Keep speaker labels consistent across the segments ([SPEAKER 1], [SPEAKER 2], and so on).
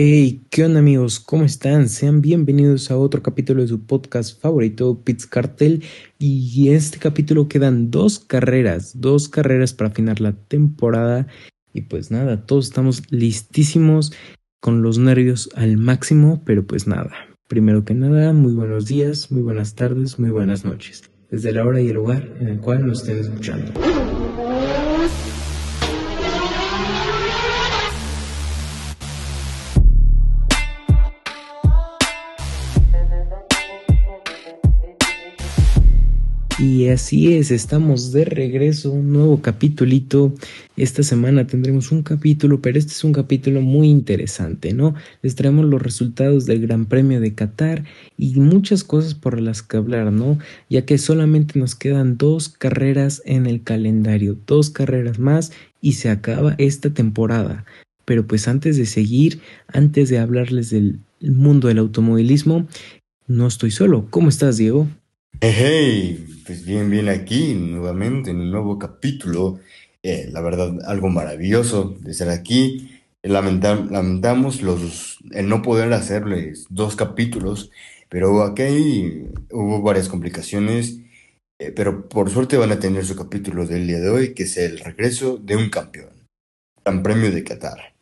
[SPEAKER 1] Hey, ¿qué onda amigos? ¿Cómo están? Sean bienvenidos a otro capítulo de su podcast favorito, Pits Cartel. Y en este capítulo quedan dos carreras, dos carreras para afinar la temporada. Y pues nada, todos estamos listísimos con los nervios al máximo, pero pues nada. Primero que nada, muy buenos días, muy buenas tardes, muy buenas noches. Desde la hora y el lugar en el cual nos estén escuchando. Y así es, estamos de regreso, un nuevo capítulito. Esta semana tendremos un capítulo, pero este es un capítulo muy interesante, ¿no? Les traemos los resultados del Gran Premio de Qatar y muchas cosas por las que hablar, ¿no? Ya que solamente nos quedan dos carreras en el calendario, dos carreras más y se acaba esta temporada. Pero pues antes de seguir, antes de hablarles del mundo del automovilismo, no estoy solo. ¿Cómo estás, Diego?
[SPEAKER 2] Hey, pues bien, bien aquí nuevamente en un nuevo capítulo. Eh, la verdad, algo maravilloso de estar aquí. lamentamos los, el no poder hacerles dos capítulos, pero aquí hubo varias complicaciones. Eh, pero por suerte van a tener su capítulo del día de hoy, que es el regreso de un campeón. Gran Premio de Qatar.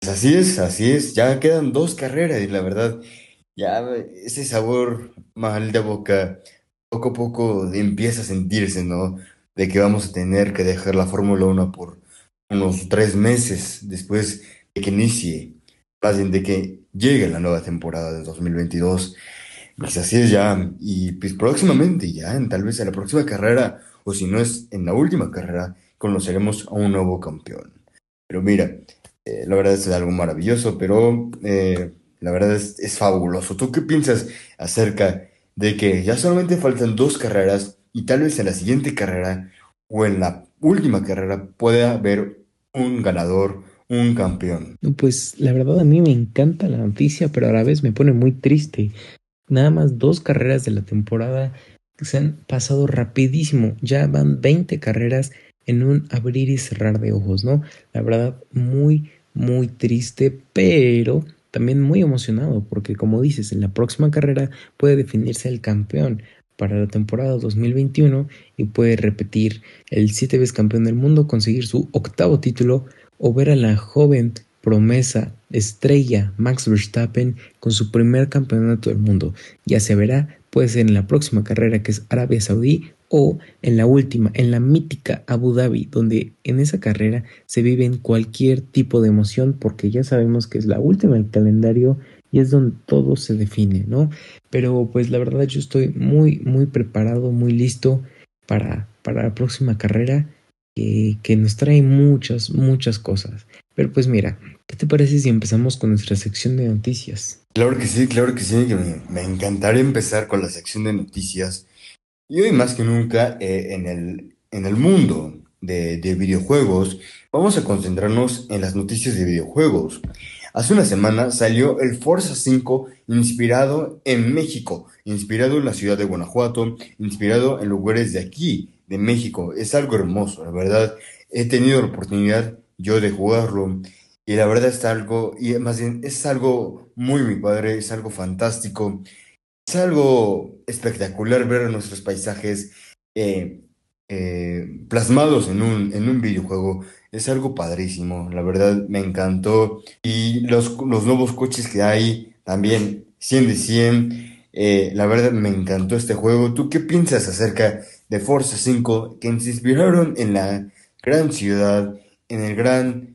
[SPEAKER 2] Pues así es, así es. Ya quedan dos carreras y la verdad, ya ese sabor mal de boca poco a poco empieza a sentirse, ¿no? De que vamos a tener que dejar la Fórmula 1 por unos tres meses después de que inicie, más de que llegue la nueva temporada de 2022. Pues así es ya, y pues próximamente ya, en, tal vez en la próxima carrera, o si no es en la última carrera, conoceremos a un nuevo campeón. Pero mira, eh, la verdad es algo maravilloso, pero eh, la verdad es, es fabuloso. ¿Tú qué piensas acerca de que ya solamente faltan dos carreras y tal vez en la siguiente carrera o en la última carrera pueda haber un ganador, un campeón.
[SPEAKER 1] Pues la verdad a mí me encanta la noticia, pero a la vez me pone muy triste. Nada más dos carreras de la temporada se han pasado rapidísimo. Ya van 20 carreras en un abrir y cerrar de ojos, ¿no? La verdad, muy, muy triste, pero también muy emocionado porque como dices, en la próxima carrera puede definirse el campeón para la temporada 2021 y puede repetir el siete veces campeón del mundo, conseguir su octavo título o ver a la joven promesa, estrella Max Verstappen con su primer campeonato del mundo. Ya se verá, puede ser en la próxima carrera que es Arabia Saudí o en la última, en la mítica Abu Dhabi, donde en esa carrera se vive en cualquier tipo de emoción porque ya sabemos que es la última del calendario y es donde todo se define, ¿no? Pero pues la verdad yo estoy muy, muy preparado, muy listo para, para la próxima carrera que, que nos trae muchas, muchas cosas. Pero pues mira, ¿qué te parece si empezamos con nuestra sección de noticias?
[SPEAKER 2] Claro que sí, claro que sí, me encantaría empezar con la sección de noticias y hoy más que nunca eh, en, el, en el mundo de, de, videojuegos vamos a concentrarnos en las noticias de videojuegos. Hace una semana salió el Forza 5 inspirado en México, inspirado en la ciudad de Guanajuato, inspirado en lugares de aquí, de México. Es algo hermoso, la verdad. He tenido la oportunidad yo de jugarlo y la verdad es algo, y más bien es algo muy mi padre, es algo fantástico. Es algo espectacular ver nuestros paisajes eh, eh, plasmados en un, en un videojuego. Es algo padrísimo, la verdad me encantó. Y los, los nuevos coches que hay también, 100 de 100. Eh, la verdad me encantó este juego. ¿Tú qué piensas acerca de Forza 5 que se inspiraron en la gran ciudad, en el gran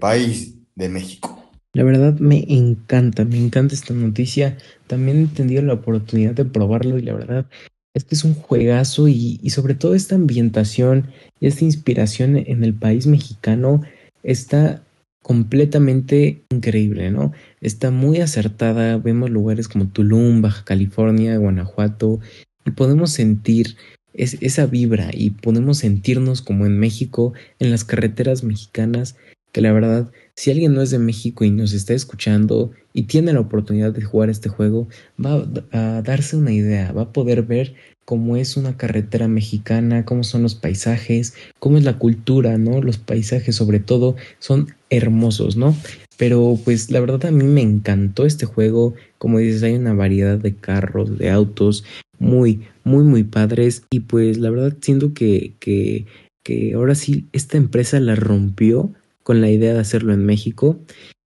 [SPEAKER 2] país de México?
[SPEAKER 1] La verdad me encanta, me encanta esta noticia. También he tenido la oportunidad de probarlo y la verdad es que es un juegazo y, y sobre todo esta ambientación y esta inspiración en el país mexicano está completamente increíble, ¿no? Está muy acertada. Vemos lugares como Tulum, Baja California, Guanajuato y podemos sentir es, esa vibra y podemos sentirnos como en México, en las carreteras mexicanas, que la verdad si alguien no es de México y nos está escuchando y tiene la oportunidad de jugar este juego, va a darse una idea, va a poder ver cómo es una carretera mexicana, cómo son los paisajes, cómo es la cultura, ¿no? Los paisajes sobre todo son hermosos, ¿no? Pero pues la verdad a mí me encantó este juego. Como dices, hay una variedad de carros, de autos muy, muy, muy padres. Y pues la verdad siento que, que, ahora sí esta empresa la rompió con la idea de hacerlo en México,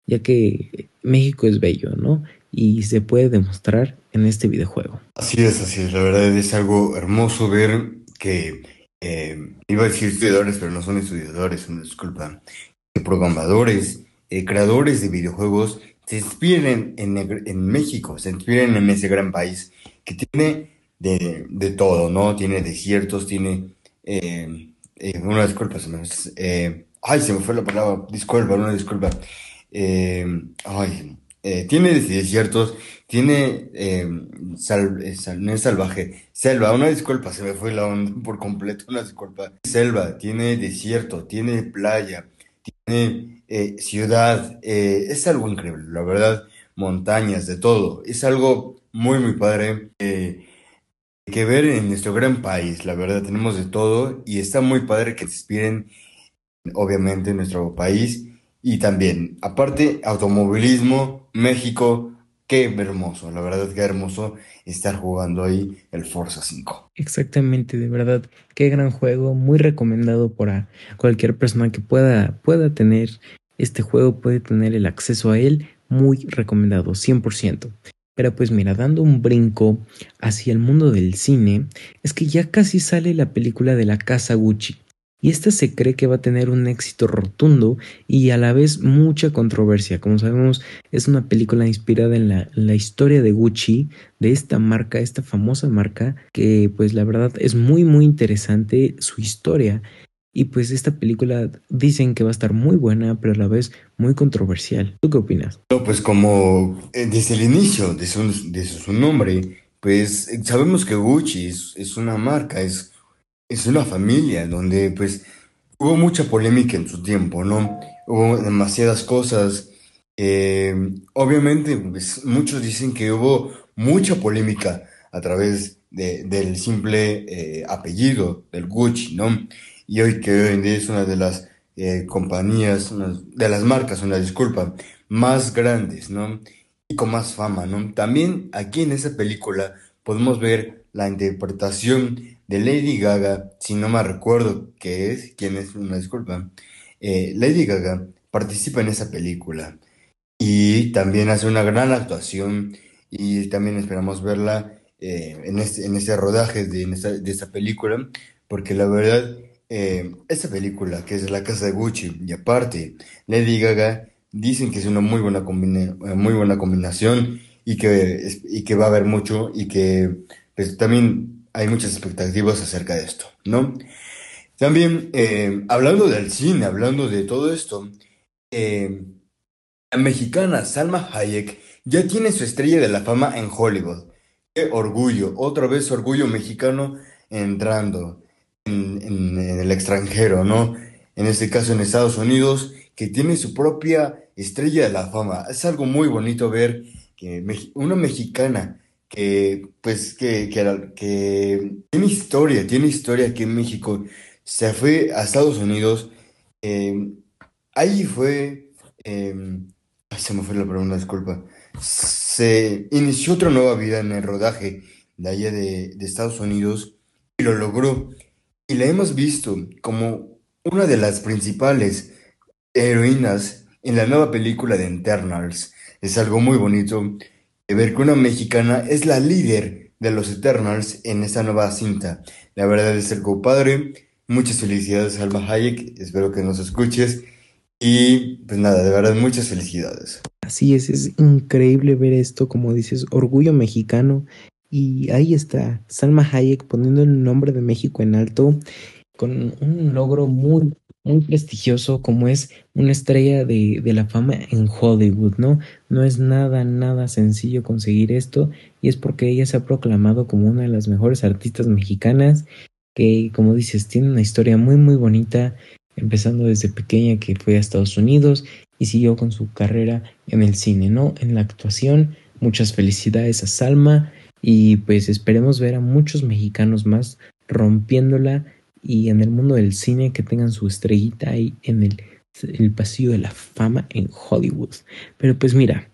[SPEAKER 1] ya que México es bello, ¿no? Y se puede demostrar en este videojuego.
[SPEAKER 2] Así es, así es. La verdad es algo hermoso ver que eh, iba a decir estudiadores, pero no son estudiadores, una disculpa. Programadores eh, creadores de videojuegos se inspiren en, México, se inspiren en ese gran país que tiene de, de todo, ¿no? Tiene desiertos, tiene... Eh, eh una disculpa, se me, eh, ay, se me fue la palabra, disculpa, una disculpa. ay, tiene desiertos, tiene sal, no es salvaje, selva, una disculpa, se me fue la onda por completo, una disculpa. Selva, tiene desierto, tiene playa, tiene eh, ciudad, eh, es algo increíble, la verdad, montañas, de todo, es algo muy, muy padre eh, que ver en nuestro gran país, la verdad, tenemos de todo y está muy padre que se inspiren, obviamente, en nuestro país y también, aparte, automovilismo, México, qué hermoso, la verdad, qué hermoso estar jugando ahí el Forza 5.
[SPEAKER 1] Exactamente, de verdad, qué gran juego, muy recomendado para cualquier persona que pueda, pueda tener este juego, puede tener el acceso a él, muy recomendado, 100%. Pero pues mira, dando un brinco hacia el mundo del cine, es que ya casi sale la película de la casa Gucci y esta se cree que va a tener un éxito rotundo y a la vez mucha controversia. Como sabemos, es una película inspirada en la, historia de Gucci, de esta marca, esta famosa marca, que pues la verdad es muy muy interesante su historia. Y pues esta película dicen que va a estar muy buena, pero a la vez muy controversial. ¿Tú qué opinas?
[SPEAKER 2] pues como eh, desde el inicio de su, nombre, pues sabemos que Gucci es, es una marca, es es una familia donde pues hubo mucha polémica en su tiempo, ¿no? Hubo demasiadas cosas. Eh, obviamente, pues, muchos dicen que hubo mucha polémica a través del simple eh, apellido del Gucci, ¿no? Y hoy que hoy en día es una de las eh, compañías, de las marcas, una disculpa, más grandes, ¿no? Y con más fama, ¿no? También aquí en esa película podemos ver la interpretación de Lady Gaga, si no me recuerdo qué es, quién es, una disculpa, eh, Lady Gaga participa en esa película y también hace una gran actuación y también esperamos verla eh, en, este, en este rodaje de, de esta película, porque la verdad, eh, esta película que es La Casa de Gucci y aparte Lady Gaga, dicen que es una muy buena, muy buena combinación y que, y que va a haber mucho y que pues, también hay muchas expectativas acerca de esto, ¿no? También, eh, hablando del cine, hablando de todo esto, eh, la mexicana Salma Hayek ya tiene su estrella de la fama en Hollywood. Qué orgullo, otra vez orgullo mexicano entrando en, el extranjero, ¿no? En este caso en Estados Unidos, que tiene su propia estrella de la fama. Es algo muy bonito ver que una mexicana que pues que, que, tiene historia, tiene historia aquí en México. Se fue a Estados Unidos. Eh, ahí fue. Eh, se me fue la pregunta, disculpa. Se inició otra nueva vida en el rodaje de allá de, de Estados Unidos y lo logró. Y la hemos visto como una de las principales heroínas en la nueva película de Internals. Es algo muy bonito ver que una mexicana es la líder de los Eternals en esta nueva cinta. La verdad es el padre. Muchas felicidades, Alba Hayek. Espero que nos escuches. Y pues nada, de verdad, muchas felicidades.
[SPEAKER 1] Así es, es increíble ver esto, como dices, orgullo mexicano. Y ahí está, Salma Hayek poniendo el nombre de México en alto con un logro muy, muy prestigioso como es una estrella de, de, la fama en Hollywood, ¿no? No es nada, nada sencillo conseguir esto y es porque ella se ha proclamado como una de las mejores artistas mexicanas que, como dices, tiene una historia muy, muy bonita, empezando desde pequeña que fue a Estados Unidos y siguió con su carrera en el cine, ¿no? En la actuación. Muchas felicidades a Salma y pues esperemos ver a muchos mexicanos más rompiéndola y en el mundo del cine que tengan su estrellita ahí en el el pasillo de la fama en Hollywood. Pero pues mira,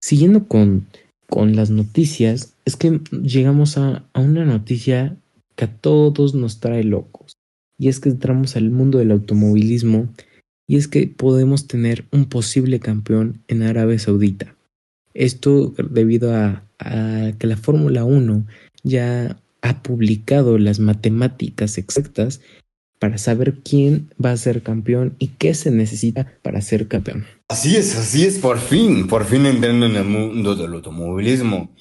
[SPEAKER 1] siguiendo con, con las noticias, es que llegamos a, a una noticia que a todos nos trae locos. Y es que entramos al mundo del automovilismo y es que podemos tener un posible campeón en Arabia Saudita. Esto debido a, a que la Fórmula 1 ya ha publicado las matemáticas exactas para saber quién va a ser campeón y qué se necesita para ser campeón.
[SPEAKER 2] Así es, así es, por fin, por fin entrando en el mundo del automovilismo.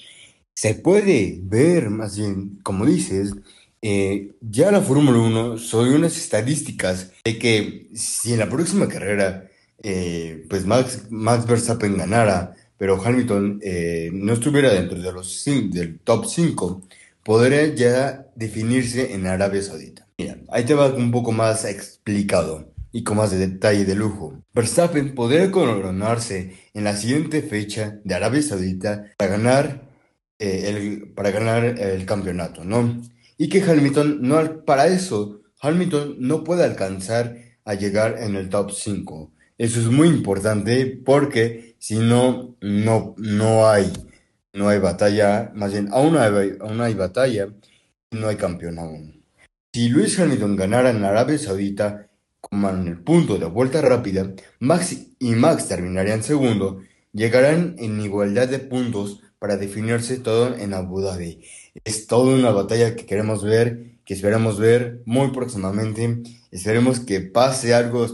[SPEAKER 2] Se puede ver, más bien, como dices, eh, ya la Fórmula 1 son unas estadísticas de que si en la próxima carrera eh, pues Max, Max Verstappen ganara, pero Hamilton eh, no estuviera dentro de los del top 5, podría ya definirse en Arabia Saudita. Mira, ahí te va un poco más explicado y con más de detalle de lujo. Verstappen podría coronarse en la siguiente fecha de Arabia Saudita para ganar, el, para ganar el campeonato, ¿no? y que Hamilton no, para eso, Hamilton no puede alcanzar a llegar en el top 5. Eso es muy importante porque si no, no, no hay, no hay batalla, más bien, aún hay, aún hay batalla no hay campeón aún. Si Luis Hamilton ganara en Arabia Saudita, como en el punto de vuelta rápida, Max y Max terminarían segundo, llegarán en igualdad de puntos para definirse todo en Abu Dhabi. Es toda una batalla que queremos ver, que esperamos ver muy próximamente. Esperemos que pase algo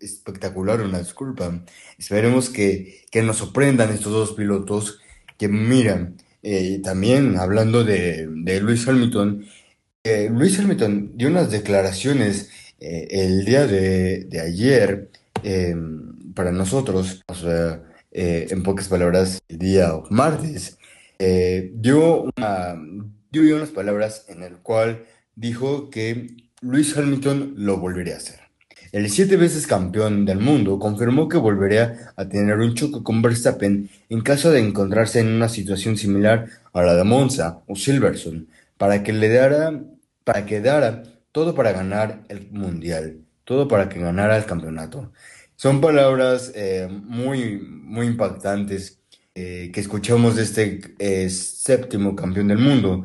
[SPEAKER 2] espectacular, una disculpa. Esperemos que, que nos sorprendan estos dos pilotos que miran. Eh, también hablando de, de Luis Hamilton, eh, Luis Hamilton dio unas declaraciones eh, el día de, de ayer para nosotros, o sea, en pocas palabras, el día martes, dio, dio unas palabras en el cual dijo que Luis Hamilton lo volvería a hacer. El siete veces campeón del mundo confirmó que volvería a tener un choque con Verstappen en caso de encontrarse en una situación similar a la de Monza o Silverstone, para que le diera, para que dara todo para ganar el mundial, todo para que ganara el campeonato. Son palabras eh, muy, muy impactantes eh, que escuchamos de este eh, séptimo campeón del mundo.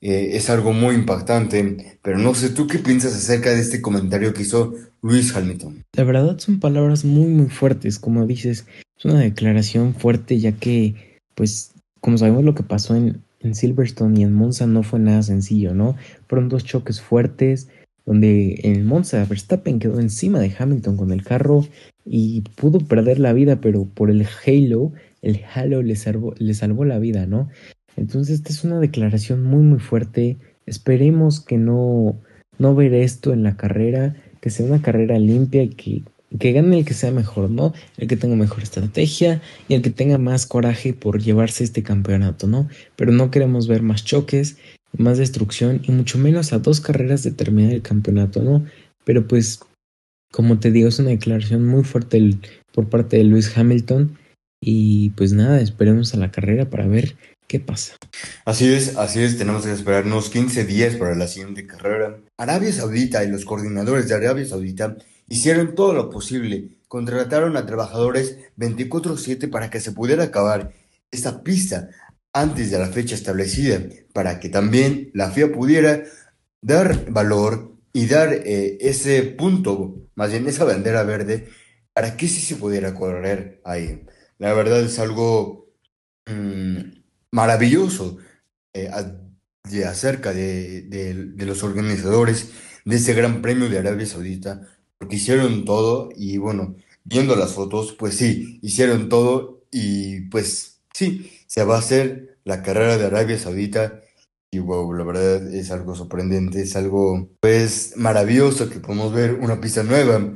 [SPEAKER 2] Eh, es algo muy impactante, pero no sé, ¿tú qué piensas acerca de este comentario que hizo Luis Hamilton?
[SPEAKER 1] La verdad son palabras muy, muy fuertes, como dices, es una declaración fuerte ya que, pues, como sabemos lo que pasó en, en Silverstone y en Monza no fue nada sencillo, ¿no? Fueron dos choques fuertes, donde en Monza Verstappen quedó encima de Hamilton con el carro y pudo perder la vida, pero por el halo el Halo le salvó, le salvó la vida, ¿no? Entonces esta es una declaración muy muy fuerte. Esperemos que no, no ver esto en la carrera, que sea una carrera limpia y que, que gane el que sea mejor, ¿no? El que tenga mejor estrategia y el que tenga más coraje por llevarse este campeonato, ¿no? Pero no queremos ver más choques, más destrucción y mucho menos a dos carreras de terminar el campeonato, ¿no? Pero pues, como te digo, es una declaración muy fuerte por parte de Lewis Hamilton y pues nada, esperemos a la carrera para ver qué pasa.
[SPEAKER 2] Así es, así es, tenemos que esperarnos 15 días para la siguiente carrera. Arabia Saudita y los coordinadores de Arabia Saudita hicieron todo lo posible, contrataron a trabajadores 24/7 para que se pudiera acabar esta pista antes de la fecha establecida, para que también la FIA pudiera dar valor y dar eh, ese punto, más bien esa bandera verde, para que sí se pudiera correr ahí. La verdad es algo mm, maravilloso eh, de acerca de, los organizadores de ese Gran Premio de Arabia Saudita, porque hicieron todo y bueno, viendo las fotos, pues sí, hicieron todo y pues sí, se va a hacer la carrera de Arabia Saudita y wow, la verdad es algo sorprendente, es algo pues maravilloso que podemos ver una pista nueva.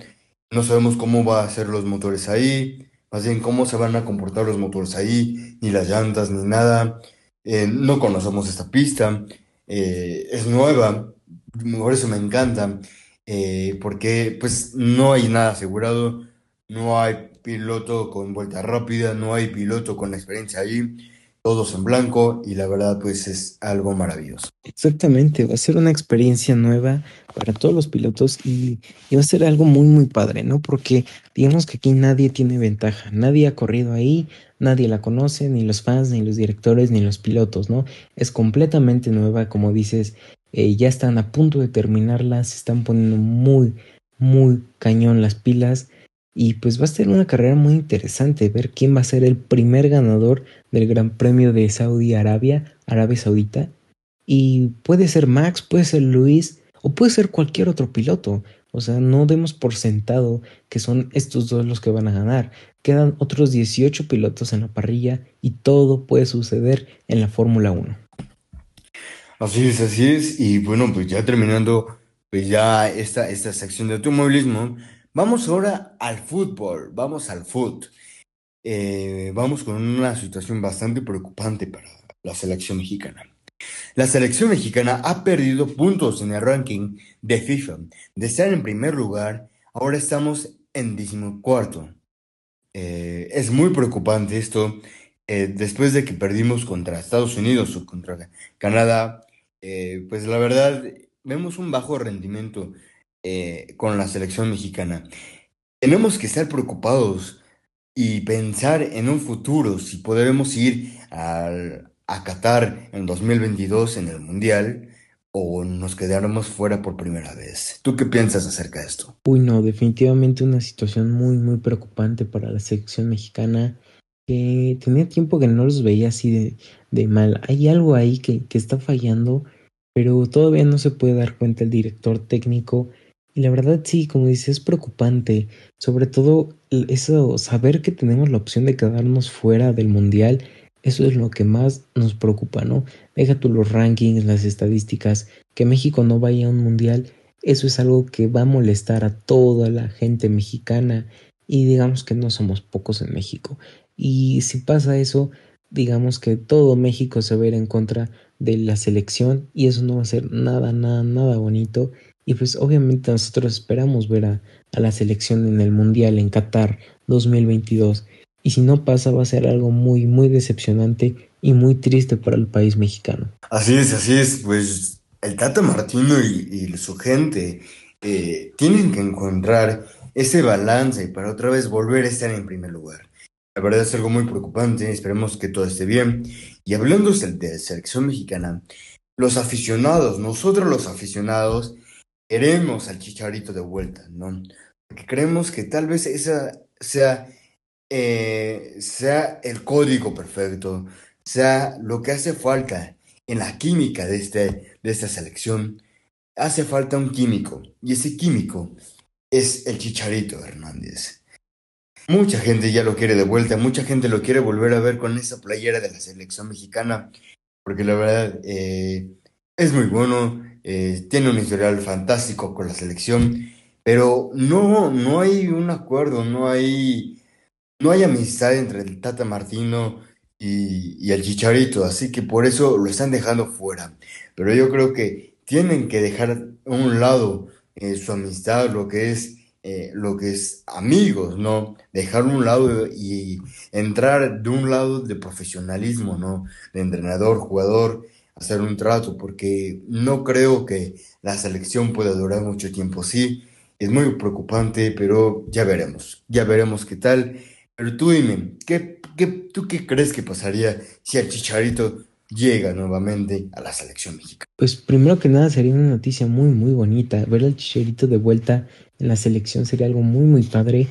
[SPEAKER 2] No sabemos cómo va a ser los motores ahí, más bien cómo se van a comportar los motores ahí, ni las llantas, ni nada. Eh, no conocemos esta pista, eh, es nueva, por eso me encanta, eh, porque pues no hay nada asegurado, no hay piloto con vuelta rápida, no hay piloto con experiencia ahí. Todos en blanco y la verdad pues es algo maravilloso.
[SPEAKER 1] Exactamente, va a ser una experiencia nueva para todos los pilotos y, va a ser algo muy muy padre, ¿no? Porque digamos que aquí nadie tiene ventaja, nadie ha corrido ahí, nadie la conoce, ni los fans, ni los directores, ni los pilotos, ¿no? Es completamente nueva, como dices, eh, ya están a punto de terminarla, se están poniendo muy, muy cañón las pilas y pues va a ser una carrera muy interesante ver quién va a ser el primer ganador del Gran Premio de Saudi Arabia, Arabia Saudita. Y puede ser Max, puede ser Luis o puede ser cualquier otro piloto. O sea, no demos por sentado que son estos dos los que van a ganar. Quedan otros 18 pilotos en la parrilla y todo puede suceder en la Fórmula 1.
[SPEAKER 2] Así es, así es. Y bueno, pues ya terminando pues ya esta, esta sección de automovilismo, vamos ahora al fútbol, vamos al fútbol. Eh, vamos con una situación bastante preocupante para la selección mexicana. La selección mexicana ha perdido puntos en el ranking de FIFA. De estar en primer lugar, ahora estamos en decimocuarto. Eh, es muy preocupante esto. Eh, después de que perdimos contra Estados Unidos o contra Canadá, pues la verdad vemos un bajo rendimiento con la selección mexicana. Tenemos que estar preocupados y pensar en un futuro, si podremos ir al, a Qatar en 2022 en el Mundial o nos quedaremos fuera por primera vez. ¿Tú qué piensas acerca de esto?
[SPEAKER 1] Uy, no, definitivamente una situación muy, muy preocupante para la selección mexicana que tenía tiempo que no los veía así de, de mal. Hay algo ahí que, que está fallando, pero todavía no se puede dar cuenta el director técnico y la verdad sí, como dices, es preocupante. Sobre todo eso, saber que tenemos la opción de quedarnos fuera del mundial, eso es lo que más nos preocupa, ¿no? Deja tú los rankings, las estadísticas, que México no vaya a un mundial, eso es algo que va a molestar a toda la gente mexicana y digamos que no somos pocos en México. Y si pasa eso, digamos que todo México se va a ir en contra de la selección y eso no va a ser nada, nada, nada bonito y pues obviamente nosotros esperamos ver a, la selección en el Mundial en Qatar 2022. Y si no pasa va a ser algo muy, muy decepcionante y muy triste para el país mexicano.
[SPEAKER 2] Así es, así es. Pues el Tata Martino y, su gente eh, tienen que encontrar ese balance para otra vez volver a estar en primer lugar. La verdad es algo muy preocupante, esperemos que todo esté bien. Y hablando de selección mexicana, los aficionados, nosotros los aficionados, queremos al Chicharito de vuelta, ¿no? Porque creemos que tal vez esa sea, eh, sea el código perfecto, sea lo que hace falta en la química de, este, de esta selección. Hace falta un químico, y ese químico es el Chicharito Hernández. Mucha gente ya lo quiere de vuelta, mucha gente lo quiere volver a ver con esa playera de la selección mexicana, porque la verdad eh, es muy bueno, eh, tiene un historial fantástico con la selección, pero no, no hay un acuerdo, no hay, no hay amistad entre el Tata Martino y, el Chicharito, así que por eso lo están dejando fuera. Pero yo creo que tienen que dejar a un lado eh, su amistad, lo que es eh, lo que es amigos, ¿no? Dejar un lado y entrar de un lado de profesionalismo, ¿no? De entrenador, jugador hacer un trato, porque no creo que la selección pueda durar mucho tiempo. Sí, es muy preocupante, pero ya veremos, ya veremos qué tal. Pero tú dime, ¿qué, qué, ¿tú qué crees que pasaría si el Chicharito llega nuevamente a la selección mexicana?
[SPEAKER 1] Pues primero que nada sería una noticia muy, muy bonita. Ver al Chicharito de vuelta en la selección sería algo muy, muy padre.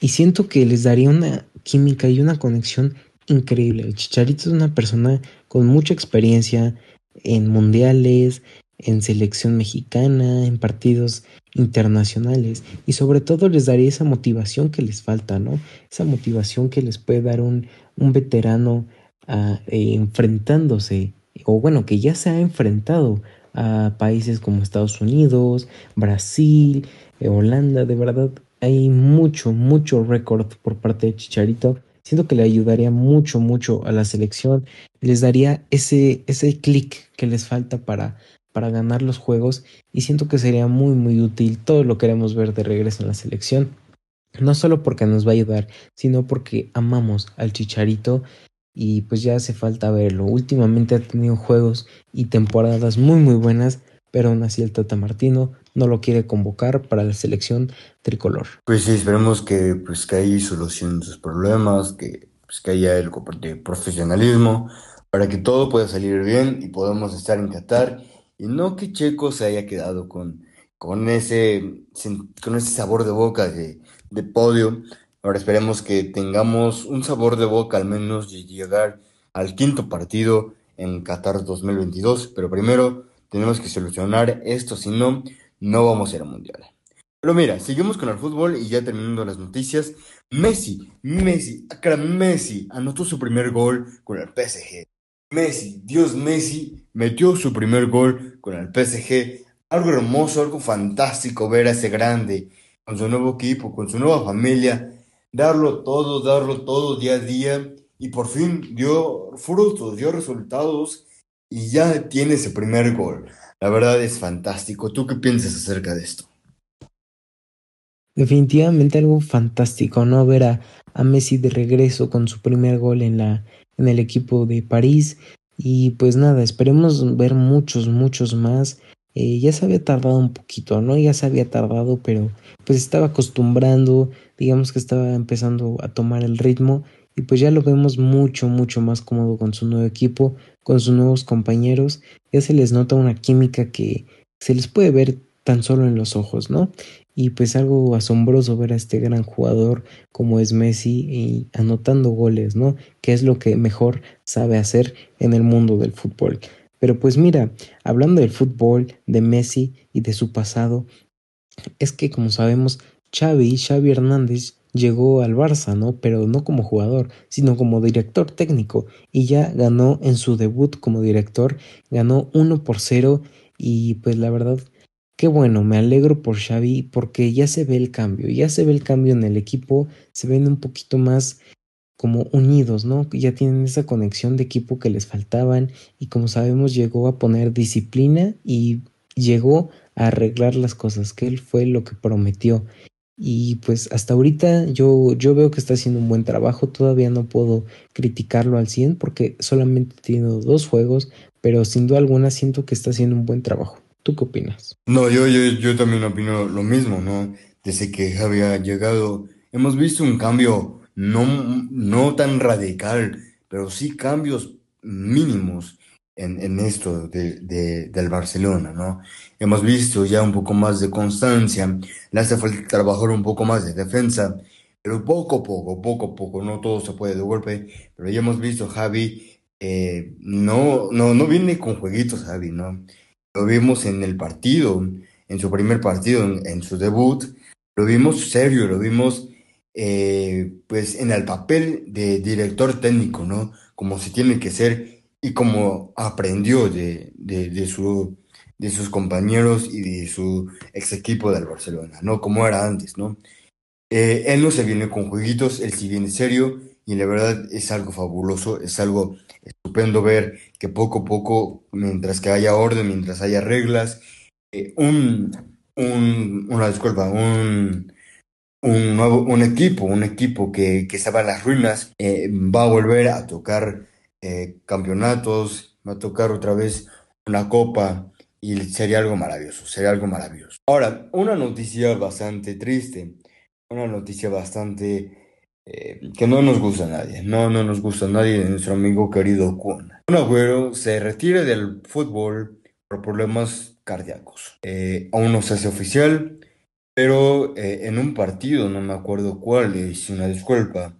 [SPEAKER 1] Y siento que les daría una química y una conexión increíble. El Chicharito es una persona con mucha experiencia en mundiales, en selección mexicana, en partidos internacionales y sobre todo les daría esa motivación que les falta, ¿no? Esa motivación que les puede dar un, un veterano ah, eh, enfrentándose, o bueno, que ya se ha enfrentado a países como Estados Unidos, Brasil, eh, Holanda, de verdad hay mucho, mucho récord por parte de Chicharito Siento que le ayudaría mucho, mucho a la selección. Les daría ese, ese clic que les falta para, para ganar los juegos. Y siento que sería muy, muy útil. Todo lo queremos ver de regreso en la selección. No solo porque nos va a ayudar, sino porque amamos al chicharito. y pues ya hace falta verlo. Últimamente ha tenido juegos y temporadas muy muy buenas, pero aún así el Tata Martino no lo quiere convocar para la selección tricolor.
[SPEAKER 2] Pues sí, esperemos que, pues, que ahí solucionen sus problemas, que, pues, que haya el profesionalismo para que todo pueda salir bien y podamos estar en Qatar y no que Checo se haya quedado con, con, ese, con ese sabor de boca de, de podio. Ahora esperemos que tengamos un sabor de boca al menos de llegar al quinto partido en Qatar 2022, pero primero tenemos que solucionar esto, si no, no vamos a ir al Mundial. Pero mira, seguimos con el fútbol y ya terminando las noticias. Messi, Messi, cara, Messi anotó su primer gol con el PSG. Messi, Dios Messi, metió su primer gol con el PSG. Algo hermoso, algo fantástico ver a ese grande con su nuevo equipo, con su nueva familia, darlo todo, darlo todo día a día y por fin dio frutos, dio resultados y ya tiene ese primer gol. La verdad es fantástico. ¿Tú qué piensas acerca de esto?
[SPEAKER 1] Definitivamente algo fantástico, ¿no? Ver a, Messi de regreso con su primer gol en, la, en el equipo de París. Y pues nada, esperemos ver muchos, muchos más. Eh, ya se había tardado un poquito, ¿no? Ya se había tardado, pero pues estaba acostumbrando, digamos que estaba empezando a tomar el ritmo y pues ya lo vemos mucho, mucho más cómodo con su nuevo equipo, con sus nuevos compañeros, ya se les nota una química que se les puede ver tan solo en los ojos, ¿no? Y pues algo asombroso ver a este gran jugador como es Messi y anotando goles, ¿no? Que es lo que mejor sabe hacer en el mundo del fútbol. Pero pues mira, hablando del fútbol, de Messi y de su pasado, es que como sabemos, Xavi, Xavi Hernández llegó al Barça, ¿no? Pero no como jugador, sino como director técnico y ya ganó en su debut como director, ganó 1 por 0 y pues la verdad, qué bueno, me alegro por Xavi porque ya se ve el cambio, ya se ve el cambio en el equipo, se ven un poquito más como unidos, ¿no? Ya tienen esa conexión de equipo que les faltaban y como sabemos llegó a poner disciplina y llegó a arreglar las cosas, que él fue lo que prometió y pues hasta ahorita yo, yo veo que está haciendo un buen trabajo. Todavía no puedo criticarlo al 100 porque solamente tiene dos juegos, pero sin duda alguna siento que está haciendo un buen trabajo. ¿Tú qué opinas?
[SPEAKER 2] No, yo, yo, yo también opino lo mismo, ¿no? Desde que había llegado, hemos visto un cambio no, no tan radical, pero sí cambios mínimos en, esto de, del Barcelona, ¿no? Hemos visto ya un poco más de constancia, le hace falta trabajar un poco más de defensa, pero poco a poco, poco a poco, no todo se puede de golpe, pero ya hemos visto Javi, eh, no, no, no viene con jueguitos Javi, ¿no? Lo vimos en el partido, en su primer partido, en, su debut, lo vimos serio, lo vimos eh, pues en el papel de director técnico, ¿no? Como se tiene que ser y como aprendió de, de, su, de sus compañeros y de su ex equipo del Barcelona, ¿no? Como era antes, ¿no? Eh, él no se viene con jueguitos, él sí viene serio y la verdad es algo fabuloso, es algo estupendo ver que poco a poco, mientras que haya orden, mientras haya reglas, eh, un, un, una disculpa, un, un nuevo, un equipo, un equipo que, que estaba en las ruinas, eh, va a volver a tocar eh, campeonatos, va a tocar otra vez una copa y sería algo maravilloso, sería algo maravilloso. Ahora, una noticia bastante triste, una noticia bastante eh, que no nos gusta nadie, no, no nos gusta a nadie nuestro amigo querido Kun. Un agüero se retira del fútbol por problemas cardíacos. Eh, aún no se hace oficial, pero en un partido, no me acuerdo cuál, le hice una disculpa,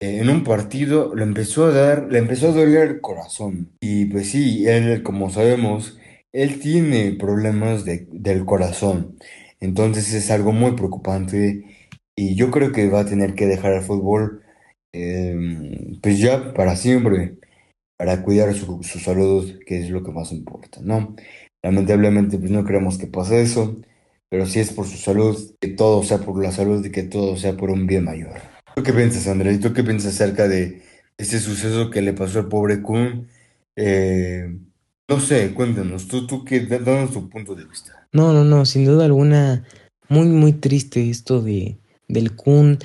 [SPEAKER 2] en un partido le empezó a dar, le empezó a doler el corazón. Y pues sí, él, como sabemos, él tiene problemas de, del corazón. Entonces es algo muy preocupante y yo creo que va a tener que dejar el fútbol em, pues ya para siempre, para cuidar su, su, salud, que es lo que más importa, ¿no? Lamentablemente pues no queremos que pase eso, pero si es por su salud, que todo sea por la salud y que todo sea por un bien mayor. ¿Tú qué piensas, Andrés? ¿Y tú qué piensas acerca de este suceso que le pasó al pobre Kun? Eh, no sé, cuéntanos, tú, tú qué, danos tu punto de vista.
[SPEAKER 1] No, no, no, sin duda alguna, muy, muy triste esto de, del Kun.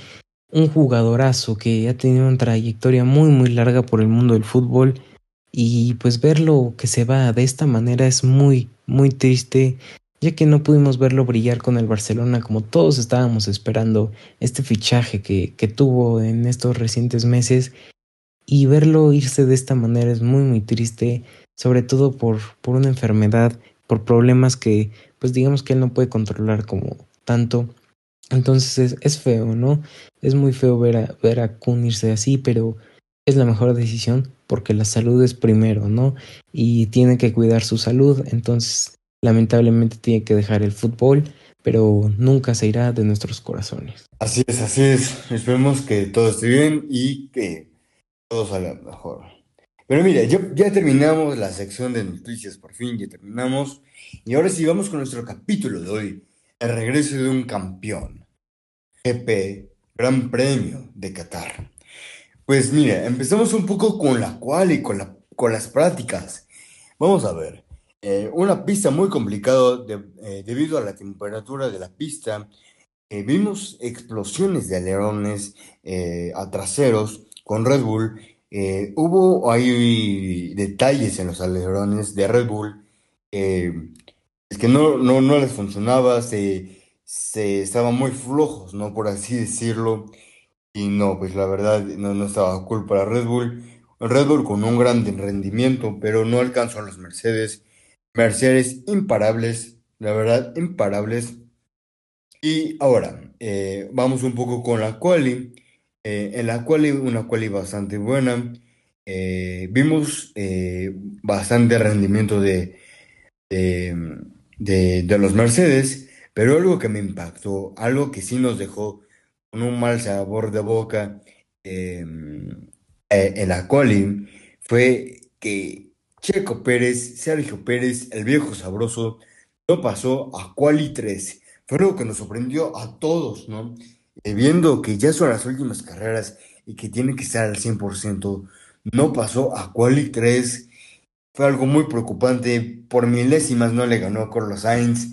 [SPEAKER 1] un jugadorazo que ha tenido una trayectoria muy muy larga por el mundo del fútbol y pues verlo que se va de esta manera es muy muy triste ya que no pudimos verlo brillar con el Barcelona como todos estábamos esperando este fichaje que, que tuvo en estos recientes meses y verlo irse de esta manera es muy muy triste sobre todo por, por una enfermedad por problemas que pues digamos que él no puede controlar como tanto entonces es, feo, ¿no? Es muy feo ver a, ver a Kun irse así, pero es la mejor decisión porque la salud es primero, ¿no? Y tiene que cuidar su salud, entonces lamentablemente tiene que dejar el fútbol, pero nunca se irá de nuestros corazones.
[SPEAKER 2] Así es, así es. Esperemos que todo esté bien y que todo salga mejor. Pero mire, ya terminamos la sección de noticias, por fin, ya terminamos. Y ahora sí, vamos con nuestro capítulo de hoy el regreso de un campeón. GP, Gran Premio de Qatar. Pues mira, empezamos un poco con la cual y con, la, con las prácticas. Vamos a ver. Eh, una pista muy complicada eh, debido a la temperatura de la pista. Eh, vimos explosiones de alerones a traseros con Red Bull. hubo ahí detalles en los alerones de Red Bull es que no, no, no les funcionaba, se, se estaban muy flojos, ¿no? Por así decirlo. Y no, pues la verdad no, no estaba cool para Red Bull. Red Bull con un gran rendimiento, pero no alcanzó a los Mercedes. Mercedes imparables, la verdad, imparables. Y ahora, eh, vamos un poco con la quali. Eh, en la quali, una quali bastante buena. Eh, vimos bastante rendimiento de, los Mercedes, pero algo que me impactó, algo que sí nos dejó con un mal sabor de boca em, eh, en la quali fue que Checo Pérez, Sergio Pérez, el viejo sabroso, no pasó a quali 3. Fue algo que nos sorprendió a todos, ¿no? Eh, viendo que ya son las últimas carreras y que tiene que estar al 100%, no pasó a quali 3 fue algo muy preocupante. Por milésimas no le ganó Carlos Sainz.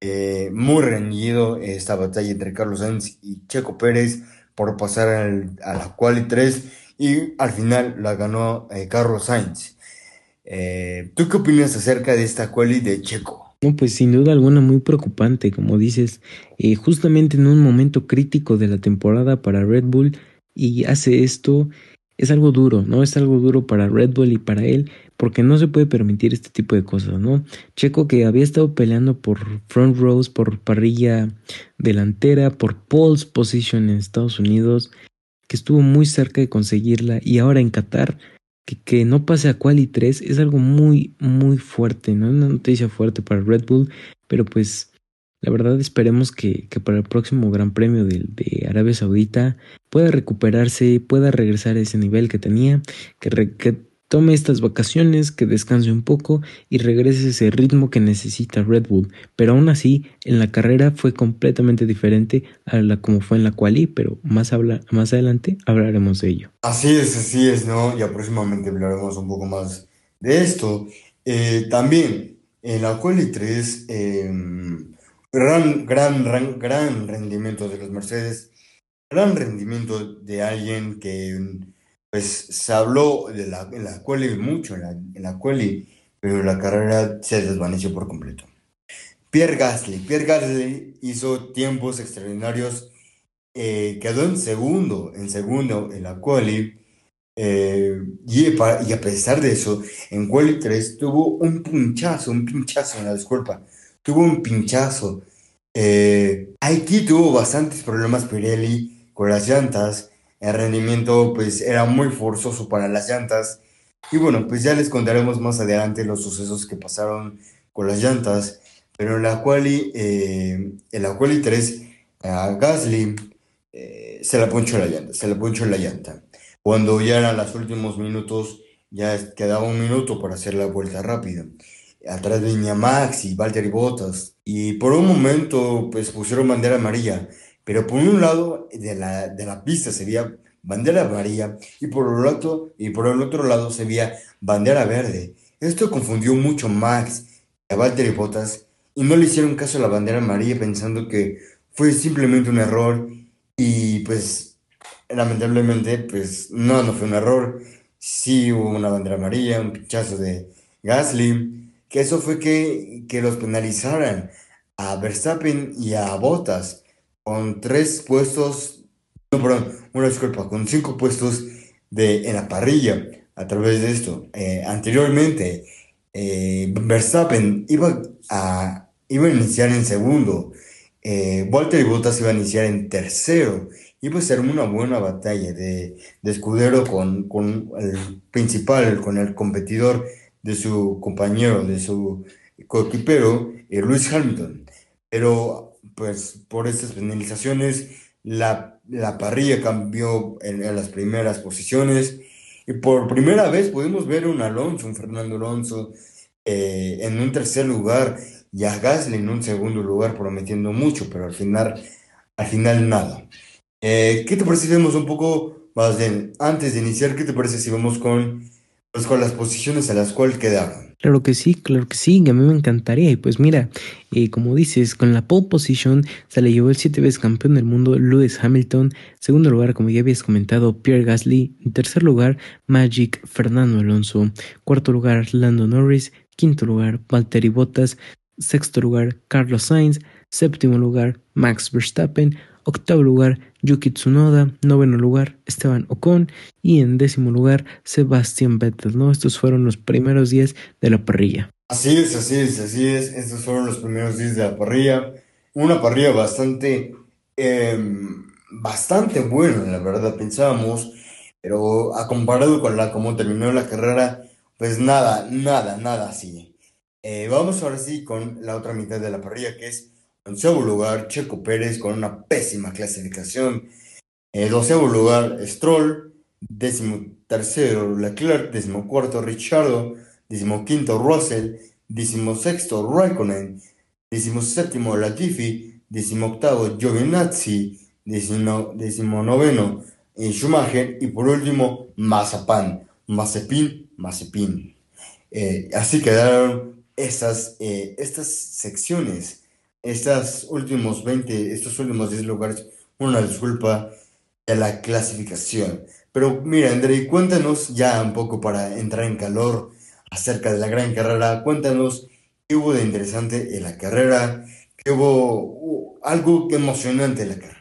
[SPEAKER 2] Eh, muy reñido esta batalla entre Carlos Sainz y Checo Pérez por pasar a la quali 3 y al final la ganó eh, Carlos Sainz. Eh, ¿Tú qué opinas acerca de esta quali de Checo?
[SPEAKER 1] No, pues sin duda alguna muy preocupante, como dices, justamente en un momento crítico de la temporada para Red Bull y hace esto, es algo duro, ¿no? Es algo duro para Red Bull y para él, porque no se puede permitir este tipo de cosas, ¿no? Checo que había estado peleando por front rows, por parrilla delantera, por pole position en Estados Unidos, que estuvo muy cerca de conseguirla y ahora en Qatar, que, que no pase a quali 3 es algo muy, muy fuerte, ¿no? Una noticia fuerte para Red Bull, pero pues la verdad esperemos que, que para el próximo Gran Premio de, de, Arabia Saudita pueda recuperarse, pueda regresar a ese nivel que tenía, que, que tome estas vacaciones, que descanse un poco y regrese ese ritmo que necesita Red Bull. Pero aún así, en la carrera fue completamente diferente a la como fue en la quali, pero más, habla, más adelante hablaremos de ello.
[SPEAKER 2] Así es, así es, ¿no? Ya próximamente hablaremos un poco más de esto. Eh, también en la quali 3, em, gran, gran, gran, gran rendimiento de los Mercedes, gran rendimiento de alguien que pues se habló de la, en la quali mucho, en la, en quali, pero la carrera se desvaneció por completo. Pierre Gasly, Pierre Gasly hizo tiempos extraordinarios, eh, quedó en segundo, en segundo en la quali, eh, y, y, a pesar de eso, en quali 3 tuvo un pinchazo, un pinchazo en la disculpa, tuvo un pinchazo. Eh, aquí tuvo bastantes problemas Pirelli con las llantas, el rendimiento pues era muy forzoso para las llantas. Y bueno, pues ya les contaremos más adelante los sucesos que pasaron con las llantas. Pero en la quali, eh, en la quali 3, a Gasly eh, se la ponchó la llanta, se la ponchó la llanta. Cuando ya eran los últimos minutos, ya quedaba un minuto para hacer la vuelta rápida. Atrás venía Max y Valtteri Bottas. Y por un momento, pues pusieron bandera amarilla. Pero por un lado de la, de la pista se veía bandera amarilla y por, el otro, y por el otro lado se veía bandera verde. Esto confundió mucho Max y a Valtteri Bottas y no le hicieron caso a la bandera amarilla pensando que fue simplemente un error y pues lamentablemente, pues no, no fue un error. Sí hubo una bandera amarilla, un pinchazo de Gasly, que eso fue que, que los penalizaran a Verstappen y a Bottas con tres puestos, no, perdón, una disculpa, con cinco puestos de, en la parrilla a través de esto. Eh, anteriormente, eh, Verstappen iba a, iba a iniciar en segundo, eh, Walter y Bottas iba a iniciar en tercero. Iba a ser una buena batalla de, de escudero con, con el principal, con el competidor de su compañero, de su coequipero, eh, Luis Hamilton. Pero, pues, por estas penalizaciones, la, la parrilla cambió en, en, las primeras posiciones. Y por primera vez pudimos ver un Alonso, un Fernando Alonso, eh, en un tercer lugar y a Gasly en un segundo lugar, prometiendo mucho, pero al final, al final nada. Eh, ¿Qué te parece si vemos un poco más bien, antes de iniciar, qué te parece si vamos con, pues, con las posiciones a las cuales quedaron?
[SPEAKER 1] Claro que sí, claro que sí, a mí me encantaría. Y pues mira, eh, como dices, con la pole position se le llevó el siete veces campeón del mundo Lewis Hamilton. Segundo lugar, como ya habías comentado, Pierre Gasly. En tercer lugar, Magic Fernando Alonso. Cuarto lugar, Lando Norris. Quinto lugar, Valtteri Bottas. Sexto lugar, Carlos Sainz. Séptimo lugar, Max Verstappen. Octavo lugar, Yuki Tsunoda. Noveno lugar, Esteban Ocon. Y en décimo lugar, Sebastian Vettel. ¿no? Estos fueron los primeros días de la parrilla.
[SPEAKER 2] Así es, así es, así es. Estos fueron los primeros días de la parrilla. Una parrilla bastante, eh, bastante buena, la verdad, pensábamos. Pero a comparado con la cómo terminó la carrera, pues nada, nada, nada así. Eh, vamos ahora sí con la otra mitad de la parrilla, que es onceavo lugar, Checo Pérez con una pésima clasificación. Eh, doceavo lugar, Stroll. Décimo tercero, Leclerc. Décimo cuarto, Richardo. Décimo quinto, Russell. Décimo sexto, Raikkonen. Décimo séptimo, Latifi. Décimo octavo, Giovinazzi. Décimo, décimo noveno, eh, Schumacher. Y por último, Mazapán. Mazepin, Mazepin. Eh, así quedaron estas, eh, estas secciones estos últimos 20, estos últimos 10 lugares, una disculpa de la clasificación. Pero mira, André, cuéntanos ya un poco para entrar en calor acerca de la gran carrera. Cuéntanos qué hubo de interesante en la carrera, qué hubo algo emocionante en la carrera.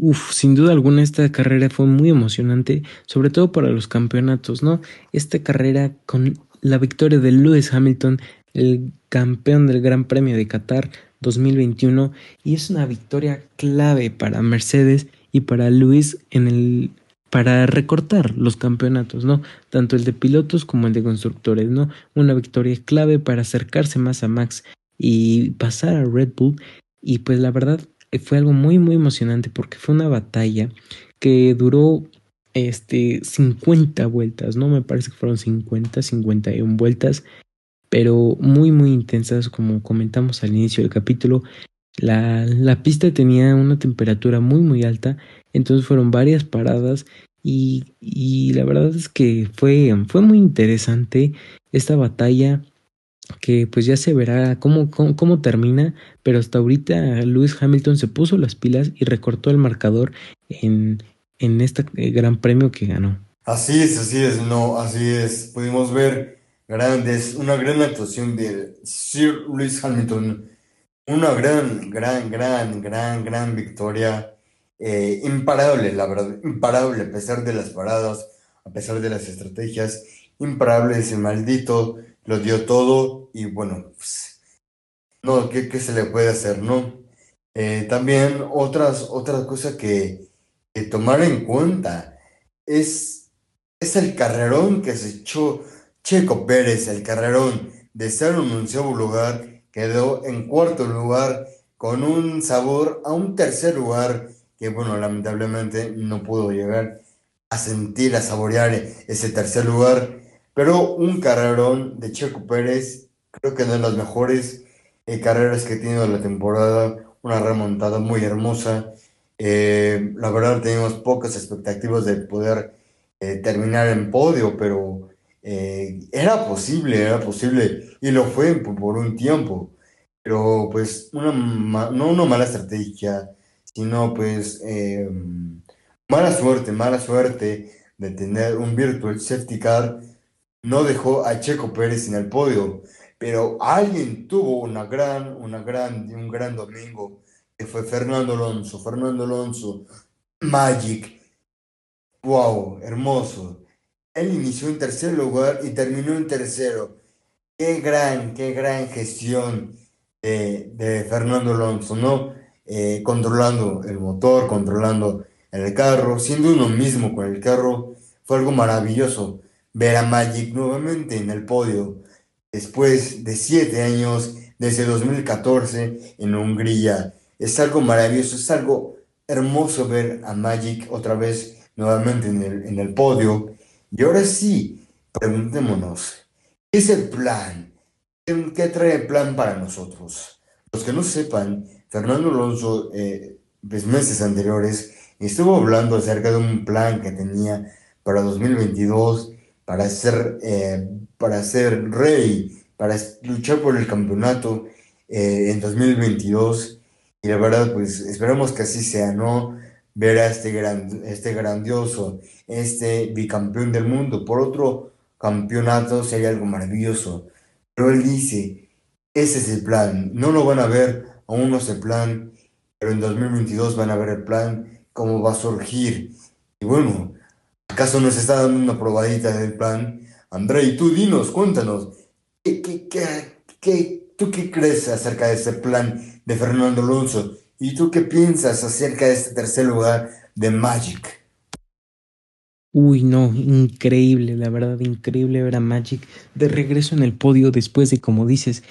[SPEAKER 1] Uf, sin duda alguna esta carrera fue muy emocionante, sobre todo para los campeonatos, ¿no? Esta carrera con la victoria de Lewis Hamilton el campeón del Gran Premio de Qatar 2021 y es una victoria clave para Mercedes y para Luis en el para recortar los campeonatos, ¿no? Tanto el de pilotos como el de constructores, ¿no? Una victoria clave para acercarse más a Max y pasar a Red Bull y pues la verdad fue algo muy muy emocionante porque fue una batalla que duró este 50 vueltas, ¿no? Me parece que fueron 50, 51 vueltas pero muy muy intensas como comentamos al inicio del capítulo. La, la pista tenía una temperatura muy muy alta, entonces fueron varias paradas y, y la verdad es que fue, fue muy interesante esta batalla que pues ya se verá cómo, cómo, cómo, termina, pero hasta ahorita Lewis Hamilton se puso las pilas y recortó el marcador en, en este gran premio que ganó.
[SPEAKER 2] Así es, así es, no, así es. Pudimos ver grandes, una gran actuación de Sir Lewis Hamilton, una gran, gran, gran, gran, gran victoria, eh, imparable, la verdad, imparable a pesar de las paradas, a pesar de las estrategias, imparable ese maldito, lo dio todo y bueno, pues, no, ¿qué, ¿qué, se le puede hacer, no? Eh, también otras, otra cosa que, que tomar en cuenta es, es el carrerón que se echó Checo Pérez, el carrerón, de ser un onceavo lugar, quedó en cuarto lugar con un sabor a un tercer lugar que, bueno, lamentablemente no pudo llegar a sentir, a saborear ese tercer lugar. Pero un carrerón de Checo Pérez, creo que de las mejores eh, carreras que he tenido en la temporada, una remontada muy hermosa. Eh, la verdad teníamos pocas expectativas de poder eh, terminar en podio, pero eh, era posible, era posible, y lo fue por un tiempo, pero pues una, no una mala estrategia, sino pues eh, mala suerte, mala suerte de tener un virtual safety car no dejó a Checo Pérez en el podio, pero alguien tuvo una gran, una gran, un gran domingo que fue Fernando Alonso, Fernando Alonso, Magic, wow, hermoso. Él inició en tercer lugar y terminó en tercero. Qué gran, qué gran gestión de, Fernando Alonso, ¿no? Eh, controlando el motor, controlando el carro, siendo uno mismo con el carro, fue algo maravilloso ver a Magic nuevamente en el podio después de siete años, desde 2014 en Hungría. Es algo maravilloso, es algo hermoso ver a Magic otra vez nuevamente en el, en el podio. Y ahora sí, preguntémonos, ¿qué es el plan? ¿Qué trae el plan para nosotros? Los que no sepan, Fernando Alonso, eh, pues meses anteriores, estuvo hablando acerca de un plan que tenía para 2022, para ser, eh, para ser rey, para luchar por el campeonato eh, en 2022. Y la verdad, pues esperamos que así sea, ¿no? Ver a este, gran, este grandioso, este bicampeón del mundo por otro campeonato sería algo maravilloso. Pero él dice, ese es el plan, no lo van a ver, aún no es el plan, pero en 2022 van a ver el plan, cómo va a surgir. Y bueno, ¿acaso nos está dando una probadita del plan? André, tú dinos, cuéntanos, ¿qué, qué, qué, tú qué crees acerca de ese plan de Fernando Alonso? ¿Y tú qué piensas acerca de este tercer lugar de Magic?
[SPEAKER 1] Uy, no, increíble, la verdad, increíble ver a Magic de regreso en el podio después de, como dices,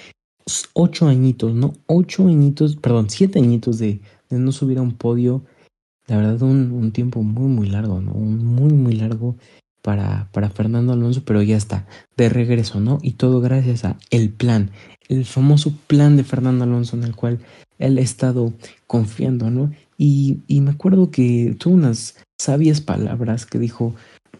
[SPEAKER 1] ocho añitos, ¿no? Ocho añitos, perdón, siete añitos de, de no subir a un podio. La verdad, un, un, tiempo muy, muy largo, ¿no? Muy, muy largo para, para Fernando Alonso, pero ya está, de regreso, ¿no? Y todo gracias a el plan, el famoso plan de Fernando Alonso en el cual él ha estado confiando, ¿no? Y, y me acuerdo que tuvo unas sabias palabras que dijo,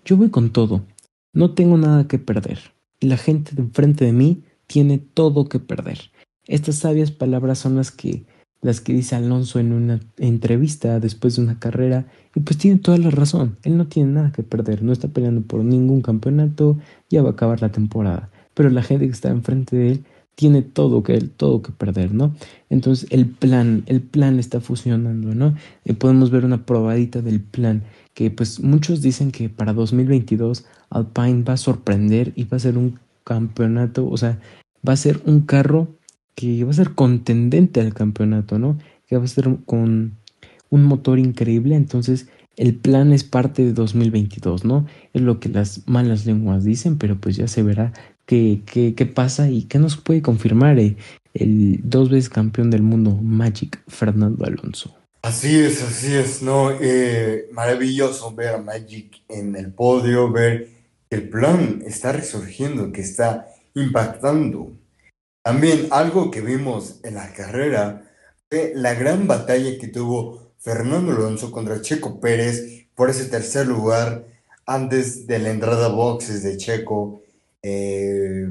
[SPEAKER 1] yo voy con todo, no tengo nada que perder, la gente de enfrente de mí tiene todo que perder. Estas sabias palabras son las que las que dice Alonso en una entrevista después de una carrera, y pues tiene toda la razón, él no tiene nada que perder, no está peleando por ningún campeonato, ya va a acabar la temporada, pero la gente que está enfrente de él tiene todo que todo que perder, ¿no? Entonces el plan, el plan está fusionando, ¿no? Y podemos ver una probadita del plan que pues muchos dicen que para 2022 Alpine va a sorprender y va a ser un campeonato, o sea, va a ser un carro que va a ser contendente al campeonato, ¿no? Que va a ser con un motor increíble, entonces el plan es parte de 2022, ¿no? Es lo que las malas lenguas dicen, pero pues ya se verá qué, qué, pasa y qué nos puede confirmar eh, el dos veces campeón del mundo, Magic Fernando Alonso.
[SPEAKER 2] Así es, así es, ¿no? Eh, maravilloso ver a Magic en el podio, ver que el plan está resurgiendo, que está impactando. También algo que vimos en la carrera fue la gran batalla que tuvo Fernando Alonso contra Checo Pérez por ese tercer lugar antes de la entrada a boxes de Checo. Eh,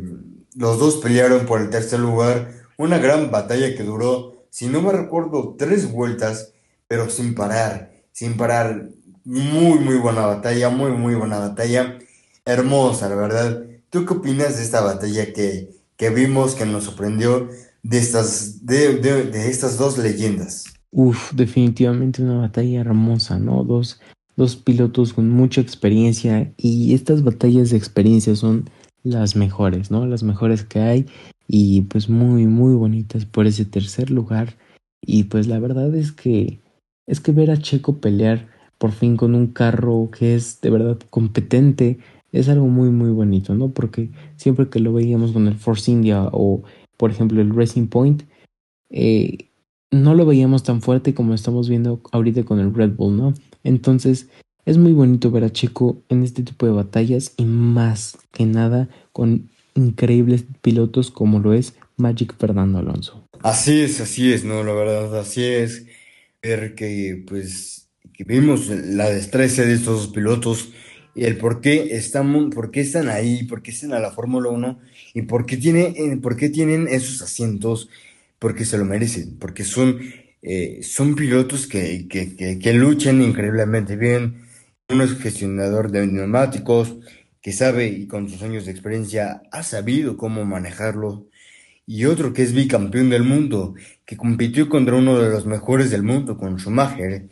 [SPEAKER 2] los dos pelearon por el tercer lugar, una gran batalla que duró, si no me recuerdo, tres vueltas, pero sin parar, sin parar. Muy, muy buena batalla, muy, muy buena batalla. Hermosa, la verdad. ¿Tú qué opinas de esta batalla que, que vimos, que nos sorprendió de estas, de, de estas dos leyendas?
[SPEAKER 1] Uf, definitivamente una batalla hermosa, ¿no? Dos, dos pilotos con mucha experiencia y estas batallas de experiencia son las mejores, ¿no? Las mejores que hay y pues muy, muy bonitas por ese tercer lugar. Y pues la verdad es que es que ver a Checo pelear por fin con un carro que es de verdad competente es algo muy, muy bonito, ¿no? Porque siempre que lo veíamos con el Force India o por ejemplo el Racing Point, eh, no lo veíamos tan fuerte como estamos viendo ahorita con el Red Bull, ¿no? Entonces es muy bonito ver a Checo en este tipo de batallas y más que nada con increíbles pilotos como lo es Magic Fernando Alonso.
[SPEAKER 2] Así es, así es, ¿no? La verdad, así es. Ver que, pues, que vimos la destreza de estos pilotos y el por qué, están, por qué están ahí, por qué están a la Fórmula 1 y por qué, tiene, por qué tienen esos asientos porque se lo merecen, porque son eh, son pilotos que, que, que, que luchan increíblemente bien. Es gestionador de neumáticos, que sabe y con sus años de experiencia ha sabido cómo manejarlo. Y otro que es bicampeón del mundo, que compitió contra uno de los mejores del mundo, con Schumacher.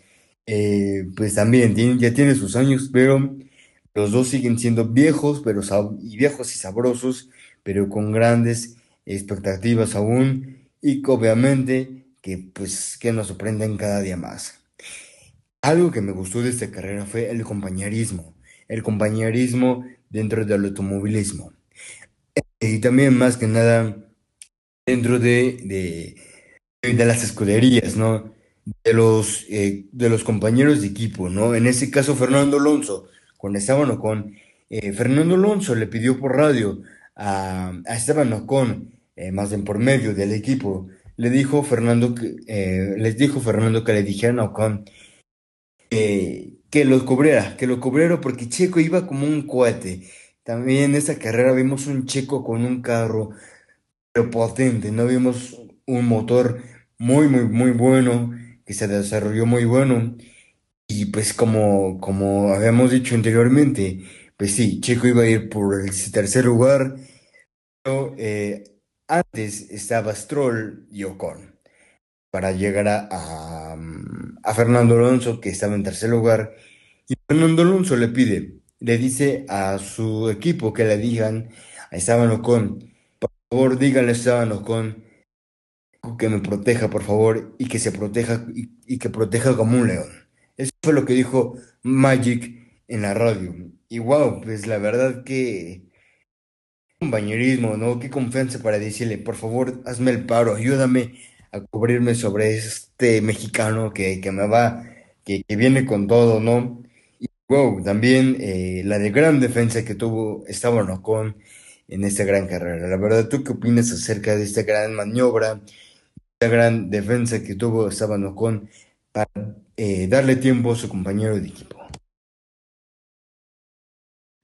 [SPEAKER 2] Eh, pues también ya tiene sus años, pero los dos siguen siendo viejos, pero y viejos y sabrosos, pero con grandes expectativas aún y obviamente que pues que nos sorprenden cada día más. Algo que me gustó de esta carrera fue el compañerismo, el compañerismo dentro del automovilismo. Y también más que nada dentro de, de, las escuderías, ¿no? De los, eh, de los compañeros de equipo, ¿no? En este caso Fernando Alonso, con Esteban Ocon, eh, Fernando Alonso le pidió por radio a, Esteban Ocon, eh, más bien por medio del equipo, le dijo Fernando les dijo Fernando que le dijeran a Ocon que lo cubriera, que lo cubriera porque Checo iba como un cohete. También en esta carrera vimos un Checo con un carro potente, no vimos un motor muy, muy, muy bueno, que se desarrolló muy bueno. Y pues como, como habíamos dicho anteriormente, pues sí, Checo iba a ir por el tercer lugar, pero eh, antes estaba Stroll y Ocon para llegar a, a, Fernando Alonso, que estaba en tercer lugar, y Fernando Alonso le pide, le dice a su equipo que le digan a Esteban Ocon, por favor díganle a Esteban Ocon que me proteja, por favor, y que se proteja, y, que proteja como un león. Eso fue lo que dijo Magic en la radio. Y wow, pues la verdad que compañerismo, ¿no? Qué confianza para decirle, por favor, hazme el paro, ayúdame a cubrirme sobre este mexicano que, que me va, que, que, viene con todo, ¿no? Y wow, también eh, la de gran defensa que tuvo Esteban Ocon en esta gran carrera. La verdad, ¿tú qué opinas acerca de esta gran maniobra, esta gran defensa que tuvo Esteban Ocon para eh, darle tiempo a su compañero de equipo?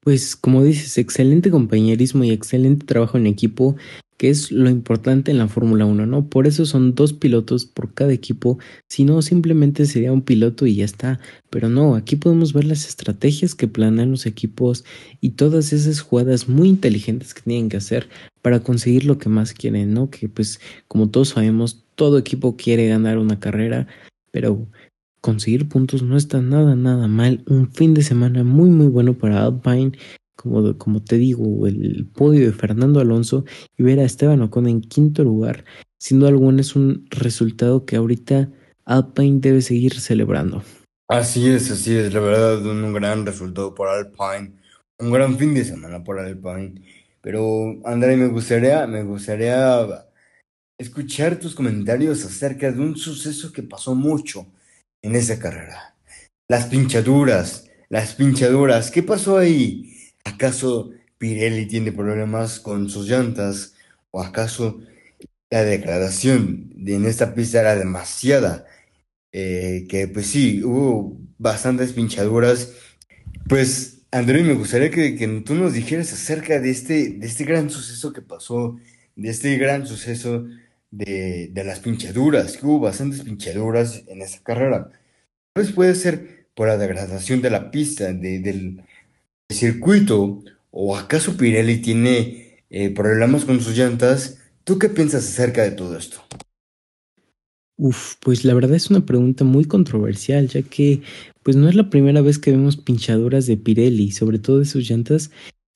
[SPEAKER 1] Pues como dices, excelente compañerismo y excelente trabajo en equipo que es lo importante en la Fórmula 1, ¿no? Por eso son dos pilotos por cada equipo, si no simplemente sería un piloto y ya está, pero no, aquí podemos ver las estrategias que planean los equipos y todas esas jugadas muy inteligentes que tienen que hacer para conseguir lo que más quieren, ¿no? Que pues como todos sabemos, todo equipo quiere ganar una carrera, pero conseguir puntos no está nada, nada mal. Un fin de semana muy, muy bueno para Alpine como, como te digo, el podio de Fernando Alonso y ver a Esteban Ocon en quinto lugar, siendo alguno es un resultado que ahorita Alpine debe seguir celebrando.
[SPEAKER 2] Así es, así es, la verdad, un gran resultado por Alpine, un gran fin de semana por Alpine. Pero, André, me gustaría, me gustaría escuchar tus comentarios acerca de un suceso que pasó mucho en esa carrera. Las pinchaduras, las pinchaduras, ¿qué pasó ahí? ¿Acaso Pirelli tiene problemas con sus llantas? ¿O acaso la degradación de en esta pista era demasiada? Eh, que pues sí, hubo bastantes pinchaduras. Pues, André, me gustaría que, que, tú nos dijeras acerca de este, de este gran suceso que pasó, de este gran suceso de, las pinchaduras, que hubo bastantes pinchaduras en esta carrera. Pues puede ser por la degradación de la pista, de, del, circuito o acaso Pirelli tiene eh, problemas con sus llantas? ¿Tú qué piensas acerca de todo esto?
[SPEAKER 1] Uf, pues la verdad es una pregunta muy controversial, ya que pues no es la primera vez que vemos pinchaduras de Pirelli, sobre todo de sus llantas.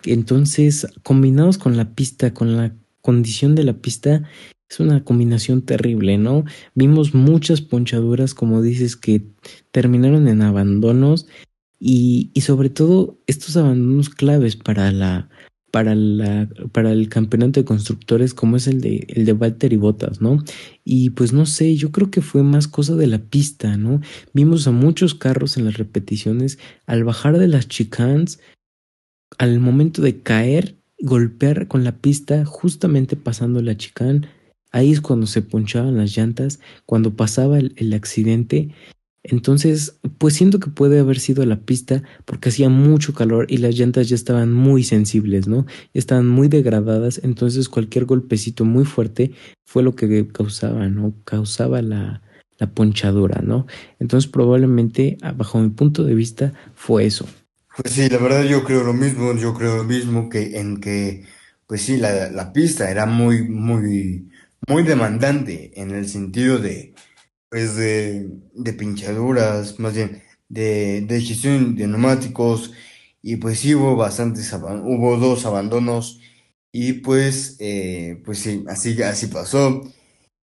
[SPEAKER 1] Entonces, combinados con la pista, con la condición de la pista, es una combinación terrible, ¿no? Vimos muchas ponchaduras, como dices, que terminaron en abandonos y, y sobre todo estos abandonos claves para la para la para el campeonato de constructores como es el de el de Valtteri Bottas, ¿no? Y pues no sé, yo creo que fue más cosa de la pista, ¿no? Vimos a muchos carros en las repeticiones al bajar de las chicanes al momento de caer, golpear con la pista justamente pasando la chicane, ahí es cuando se ponchaban las llantas, cuando pasaba el, accidente entonces, pues siento que puede haber sido la pista porque hacía mucho calor y las llantas ya estaban muy sensibles, ¿no? Estaban muy degradadas, entonces cualquier golpecito muy fuerte fue lo que causaba, ¿no? Causaba la, la ponchadura, ¿no? Entonces probablemente, bajo mi punto de vista, fue eso.
[SPEAKER 2] Pues sí, la verdad yo creo lo mismo, yo creo lo mismo que en que, pues sí, la, la pista era muy, muy, muy demandante en el sentido de, pues de, de pinchaduras, más bien, de, de gestión de neumáticos, y pues sí hubo bastantes, hubo dos abandonos, y pues, eh, pues sí, así, así pasó.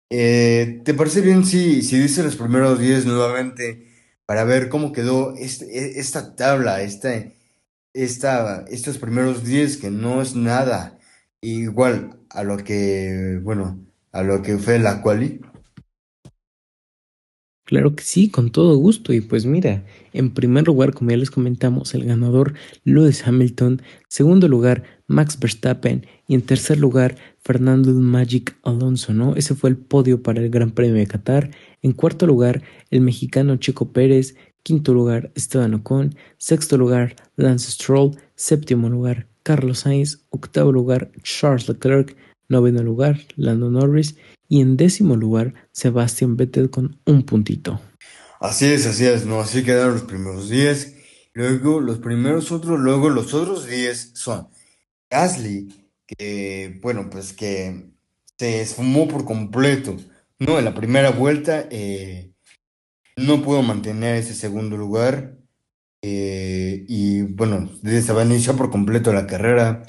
[SPEAKER 2] Eh, ¿te parece bien si, si dices los primeros 10 nuevamente para ver cómo quedó este, e, esta tabla, este, esta, estos primeros 10 que no es nada igual a lo que, bueno, a lo que fue la quali?
[SPEAKER 1] Claro que sí, con todo gusto. Y pues mira, en primer lugar, como ya les comentamos, el ganador Lewis Hamilton, segundo lugar Max Verstappen. Y en tercer lugar Fernando Magic Alonso, ¿no? Ese fue el podio para el Gran Premio de Qatar. En cuarto lugar, el mexicano Chico Pérez, quinto lugar Esteban Ocon, sexto lugar Lance Stroll, séptimo lugar Carlos Sainz, octavo lugar Charles Leclerc, noveno lugar Lando Norris y en décimo lugar Sebastian Vettel con un puntito.
[SPEAKER 2] Así es, así es, no, así quedaron los primeros 10. Luego los primeros otros, luego los otros 10 son Gasly, que bueno, pues que se esfumó por completo. No, en la primera vuelta eh, no pudo mantener ese segundo lugar. Eh, y bueno, iniciar por completo la carrera.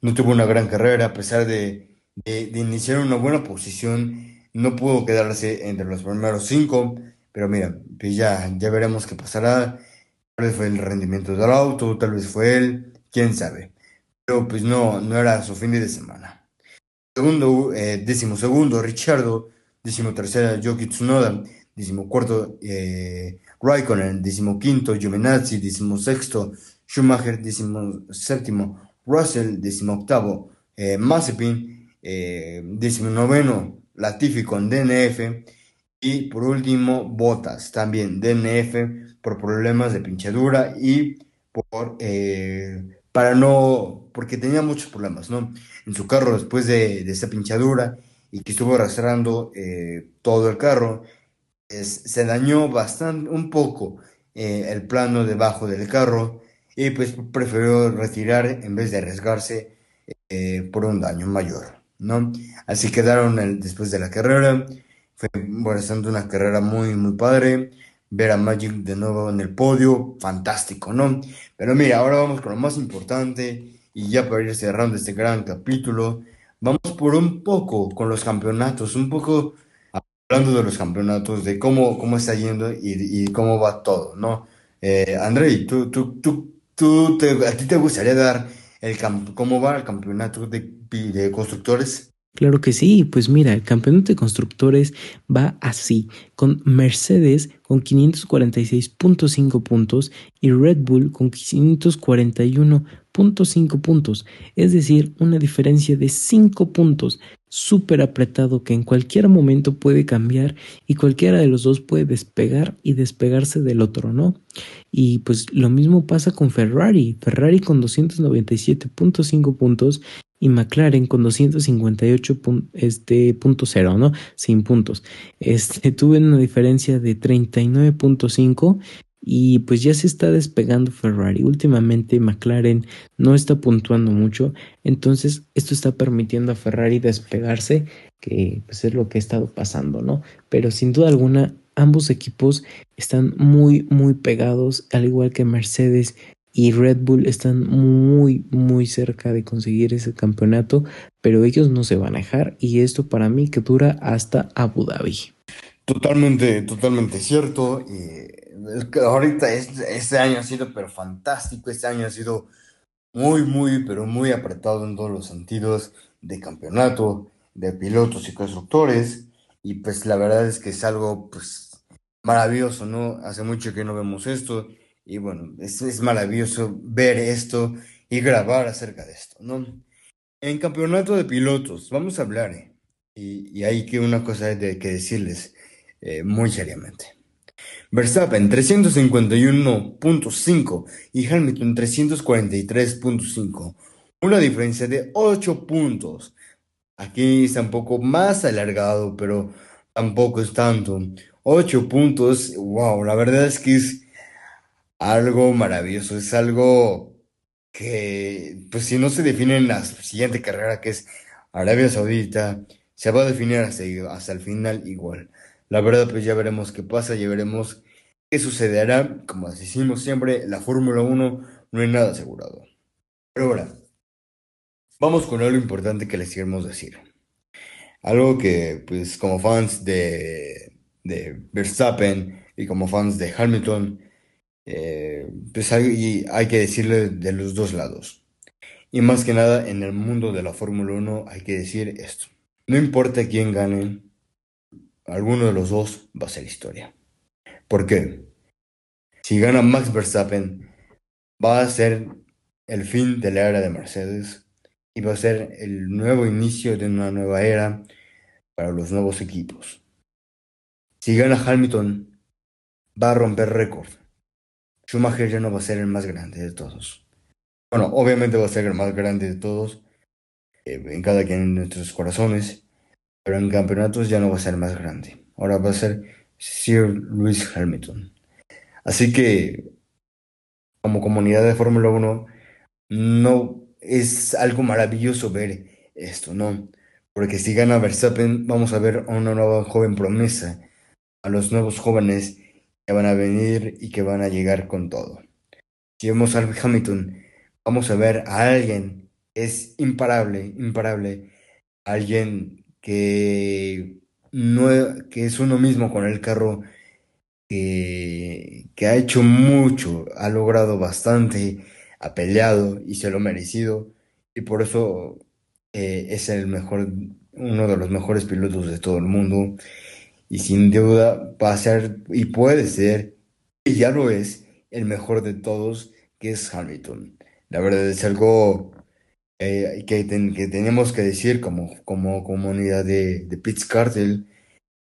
[SPEAKER 2] No tuvo una gran carrera, a pesar de de, iniciar una buena posición. No pudo quedarse entre los primeros cinco, pero mira, pues ya, ya veremos qué pasará. Tal vez fue el rendimiento del auto, tal vez fue él, quién sabe. Pero pues no, no era su fin de semana. Segundo, eh, décimo segundo, Richardo. Décimo tercera, Yoki Tsunoda. Décimo cuarto, eh, Raikkonen. Décimo quinto, Giovinazzi. Décimo sexto, Schumacher. Décimo séptimo, Russell. Décimo octavo, eh, Mazepin eh, noveno Latifi con DNF y por último Botas también DNF por problemas de pinchadura y por eh, para no porque tenía muchos problemas no en su carro después de, de esa pinchadura y que estuvo arrastrando eh, todo el carro se dañó bastante un poco eh, el plano debajo del carro y pues prefirió retirar en vez de arriesgarse por un daño mayor. ¿No? Así quedaron después de la carrera. Fue bastante una carrera muy, muy padre. Ver a Magic de nuevo en el podio, fantástico, ¿no? Pero mira, ahora vamos con lo más importante y ya para ir cerrando este gran capítulo, vamos por un poco con los campeonatos, un poco hablando de los campeonatos, de cómo, cómo está yendo y, cómo va todo, ¿no? Eh, Andrei, ¿tú, tú, tú, tú ¿a ti te gustaría dar el cómo va el campeonato de, de constructores?
[SPEAKER 1] Claro que sí, pues mira, el campeonato de constructores va así, con Mercedes con 546.5 puntos y Red Bull con 541.5 puntos, es decir, una diferencia de 5 puntos, súper apretado que en cualquier momento puede cambiar y cualquiera de los dos puede despegar y despegarse del otro, ¿no? Y pues lo mismo pasa con Ferrari, Ferrari con 297.5 puntos y McLaren con 258 este, punto ¿no? Sin puntos. Este, tuve una diferencia de 39.5 y pues ya se está despegando Ferrari. Últimamente McLaren no está puntuando mucho, entonces esto está permitiendo a Ferrari despegarse, que pues es lo que ha estado pasando, ¿no? Pero sin duda alguna ambos equipos están muy muy pegados, al igual que Mercedes y Red Bull están muy muy cerca de conseguir ese campeonato, pero ellos no se van a dejar y esto para mí que dura hasta Abu Dhabi.
[SPEAKER 2] Totalmente, totalmente cierto. Ahorita este, este, año ha sido pero fantástico, este año ha sido muy, muy, pero muy apretado en todos los sentidos de campeonato, de pilotos y constructores. Y pues la verdad es que es algo pues maravilloso, ¿no? Hace mucho que no vemos esto y bueno, es, es maravilloso ver esto y grabar acerca de esto, ¿no? En campeonato de pilotos, vamos a hablar, ¿eh? y, y, hay que una cosa de que decirles eh, muy seriamente. Verstappen 351.5 y Hamilton 343.5. Una diferencia de 8 puntos. Aquí está un poco más alargado, pero tampoco es tanto. Ocho puntos, wow, la verdad es que es algo maravilloso, es algo que, pues si no se define en la siguiente carrera, que es Arabia Saudita, se va a definir hasta, el final igual. La verdad, pues ya veremos qué pasa, ya veremos qué sucederá. Como decimos siempre, la Fórmula 1 no hay nada asegurado. Pero ahora, vamos con algo importante que les queremos decir. Algo que, pues, como fans de, de Verstappen y como fans de Hamilton, eh, pues hay, que decirle de los dos lados. Y más que nada, en el mundo de la Fórmula 1 hay que decir esto. No importa quién gane, alguno de los dos va a ser historia. ¿Por qué? Si gana Max Verstappen, va a ser el fin de la era de Mercedes y va a ser el nuevo inicio de una nueva era para los nuevos equipos. Si gana Hamilton, va a romper récord. Schumacher ya no va a ser el más grande de todos. Bueno, obviamente va a ser el más grande de todos, eh, en cada quien de nuestros corazones, pero en campeonatos ya no va a ser más grande. Ahora va a ser Sir Lewis Hamilton. Así que, como comunidad de Fórmula 1, no es algo maravilloso ver esto, ¿no? Porque si gana Verstappen, vamos a ver a una nueva joven promesa, a los nuevos jóvenes que van a venir y que van a llegar con todo. Si vemos a Hamilton, vamos a ver a alguien, es imparable, imparable, alguien que, no, que es uno mismo con el carro, que, que ha hecho mucho, ha logrado bastante, ha peleado y se lo ha merecido, y por eso eh, es el mejor, uno de los mejores pilotos de todo el mundo y sin duda va a ser y puede ser, y ya lo es, el mejor de todos, que es Hamilton. La verdad es algo eh, que, que, tenemos que decir como, como comunidad de, de Pitts Cartel,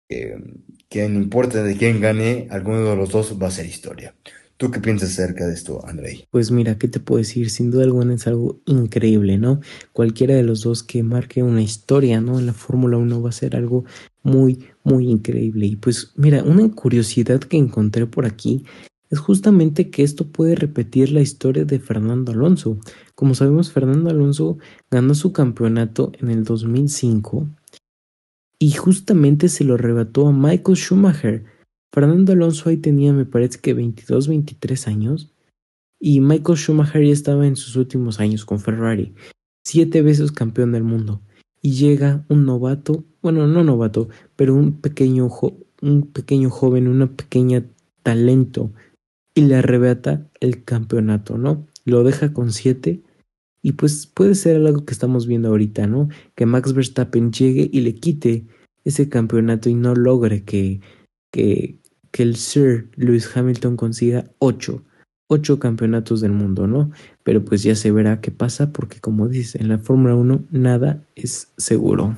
[SPEAKER 2] que no importa de quién gane, alguno de los dos va a ser historia. ¿Tú qué piensas acerca de esto, Andrei?
[SPEAKER 1] Pues mira, ¿qué te puedo decir? Sin duda alguna es algo increíble, ¿no? Cualquiera de los dos que marque una historia, ¿no? En la Fórmula 1 va a ser algo muy, muy increíble. Y pues mira, una curiosidad que encontré por aquí es justamente que esto puede repetir la historia de Fernando Alonso. Como sabemos, Fernando Alonso ganó su campeonato en el 2005 y justamente se lo arrebató a Michael Schumacher. Fernando Alonso ahí tenía, me parece que 22, 23 años y Michael Schumacher ya estaba en sus últimos años con Ferrari, siete veces campeón del mundo y llega un novato, bueno, no novato, pero un pequeño, un pequeño joven, una pequeña talento y le arrebata el campeonato, ¿no? Lo deja con siete y pues puede ser algo que estamos viendo ahorita, ¿no? Que Max Verstappen llegue y le quite ese campeonato y no logre que, que, que el Sir Lewis Hamilton consiga ocho ocho campeonatos del mundo, ¿no? Pero pues ya se verá qué pasa porque como dice, en la Fórmula 1 nada es seguro.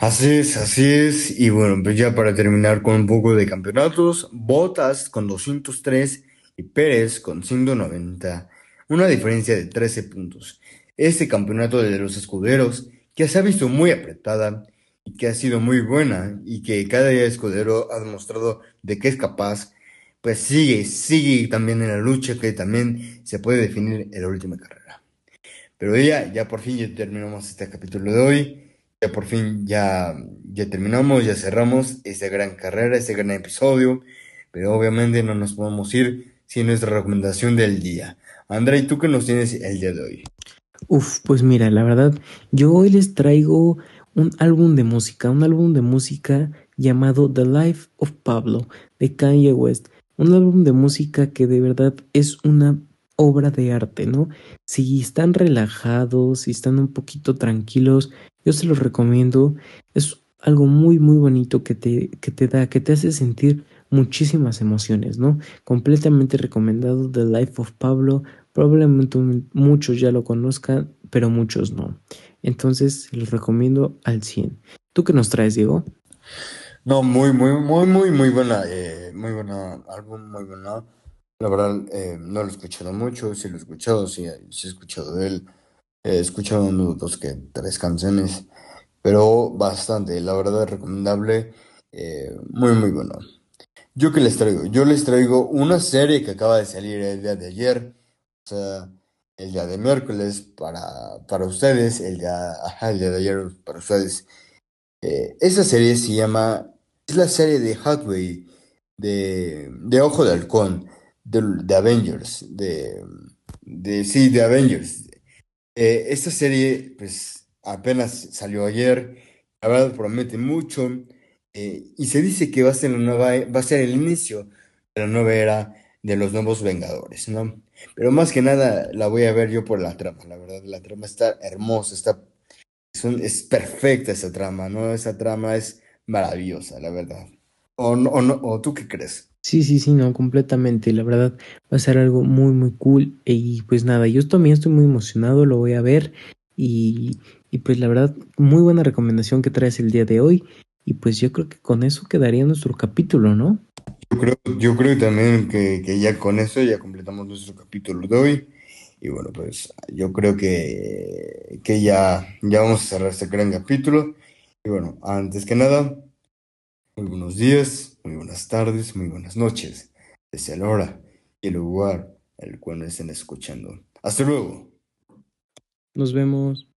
[SPEAKER 2] Así es, así es. Y bueno, pues ya para terminar con un poco de campeonatos, Bottas con 203 y Pérez con 190. Una diferencia de 13 puntos. Este campeonato de los escuderos, que se ha visto muy apretada y que ha sido muy buena y que cada día escudero ha demostrado de que es capaz pues sigue, sigue también en la lucha que también se puede definir en la última carrera. Pero ya, ya por fin ya terminamos este capítulo de hoy. Ya por fin ya, ya terminamos, ya cerramos esta gran carrera, este gran episodio. Pero obviamente no nos podemos ir sin nuestra recomendación del día. André, ¿tú qué nos tienes el día de hoy?
[SPEAKER 1] Uf, pues mira, la verdad, yo hoy les traigo un álbum de música, un álbum de música llamado The Life of Pablo de Kanye West. Un álbum de música que de verdad es una obra de arte, ¿no? Si están relajados, si están un poquito tranquilos, yo se los recomiendo. Es algo muy, muy bonito que te, que te da, que te hace sentir muchísimas emociones, ¿no? Completamente recomendado The Life of Pablo. Probablemente muchos ya lo conozcan, pero muchos no. Entonces, los recomiendo al 100. ¿Tú qué nos traes, Diego?
[SPEAKER 2] No, muy, muy, muy, muy, muy buena, eh, muy buena álbum, muy buena. La verdad, eh, no lo he escuchado mucho, sí lo he escuchado, sí, sí he escuchado de él. He escuchado uno, dos, que tres canciones, pero bastante, la verdad, recomendable. Eh, muy, muy bueno. ¿Yo qué les traigo? Yo les traigo una serie que acaba de salir el día de ayer, o sea, el día de miércoles para, para ustedes, el día, el día de ayer para ustedes. Eh, esa serie se llama, es la serie de Hathaway, de, de Ojo de Halcón, de, de Avengers, de, de, sí, de Avengers. Eh, esta serie, pues, apenas salió ayer, la verdad promete mucho, eh, y se dice que va a ser la nueva, va a ser el inicio de la nueva era de los nuevos Vengadores, ¿no? Pero más que nada la voy a ver yo por la trama, la verdad, la trama está hermosa, está, es, un- es perfecta esa trama, ¿no? Esa trama es maravillosa, la verdad. ¿O no, o no, o tú qué crees?
[SPEAKER 1] Sí, sí, sí, no, completamente. La verdad va a ser algo muy, muy cool. Y pues nada, yo también estoy muy emocionado, lo voy a ver. Y, y pues la verdad, muy buena recomendación que traes el día de hoy. Y pues yo creo que con eso quedaría nuestro capítulo, ¿no?
[SPEAKER 2] Yo creo, yo creo también que, que ya con eso ya completamos nuestro capítulo de hoy. Y bueno, pues yo creo que, que ya, ya vamos a cerrar este gran capítulo. Y bueno, antes que nada, muy buenos días, muy buenas tardes, muy buenas noches. Desde la hora y el lugar el cual me estén escuchando. Hasta luego.
[SPEAKER 1] Nos vemos.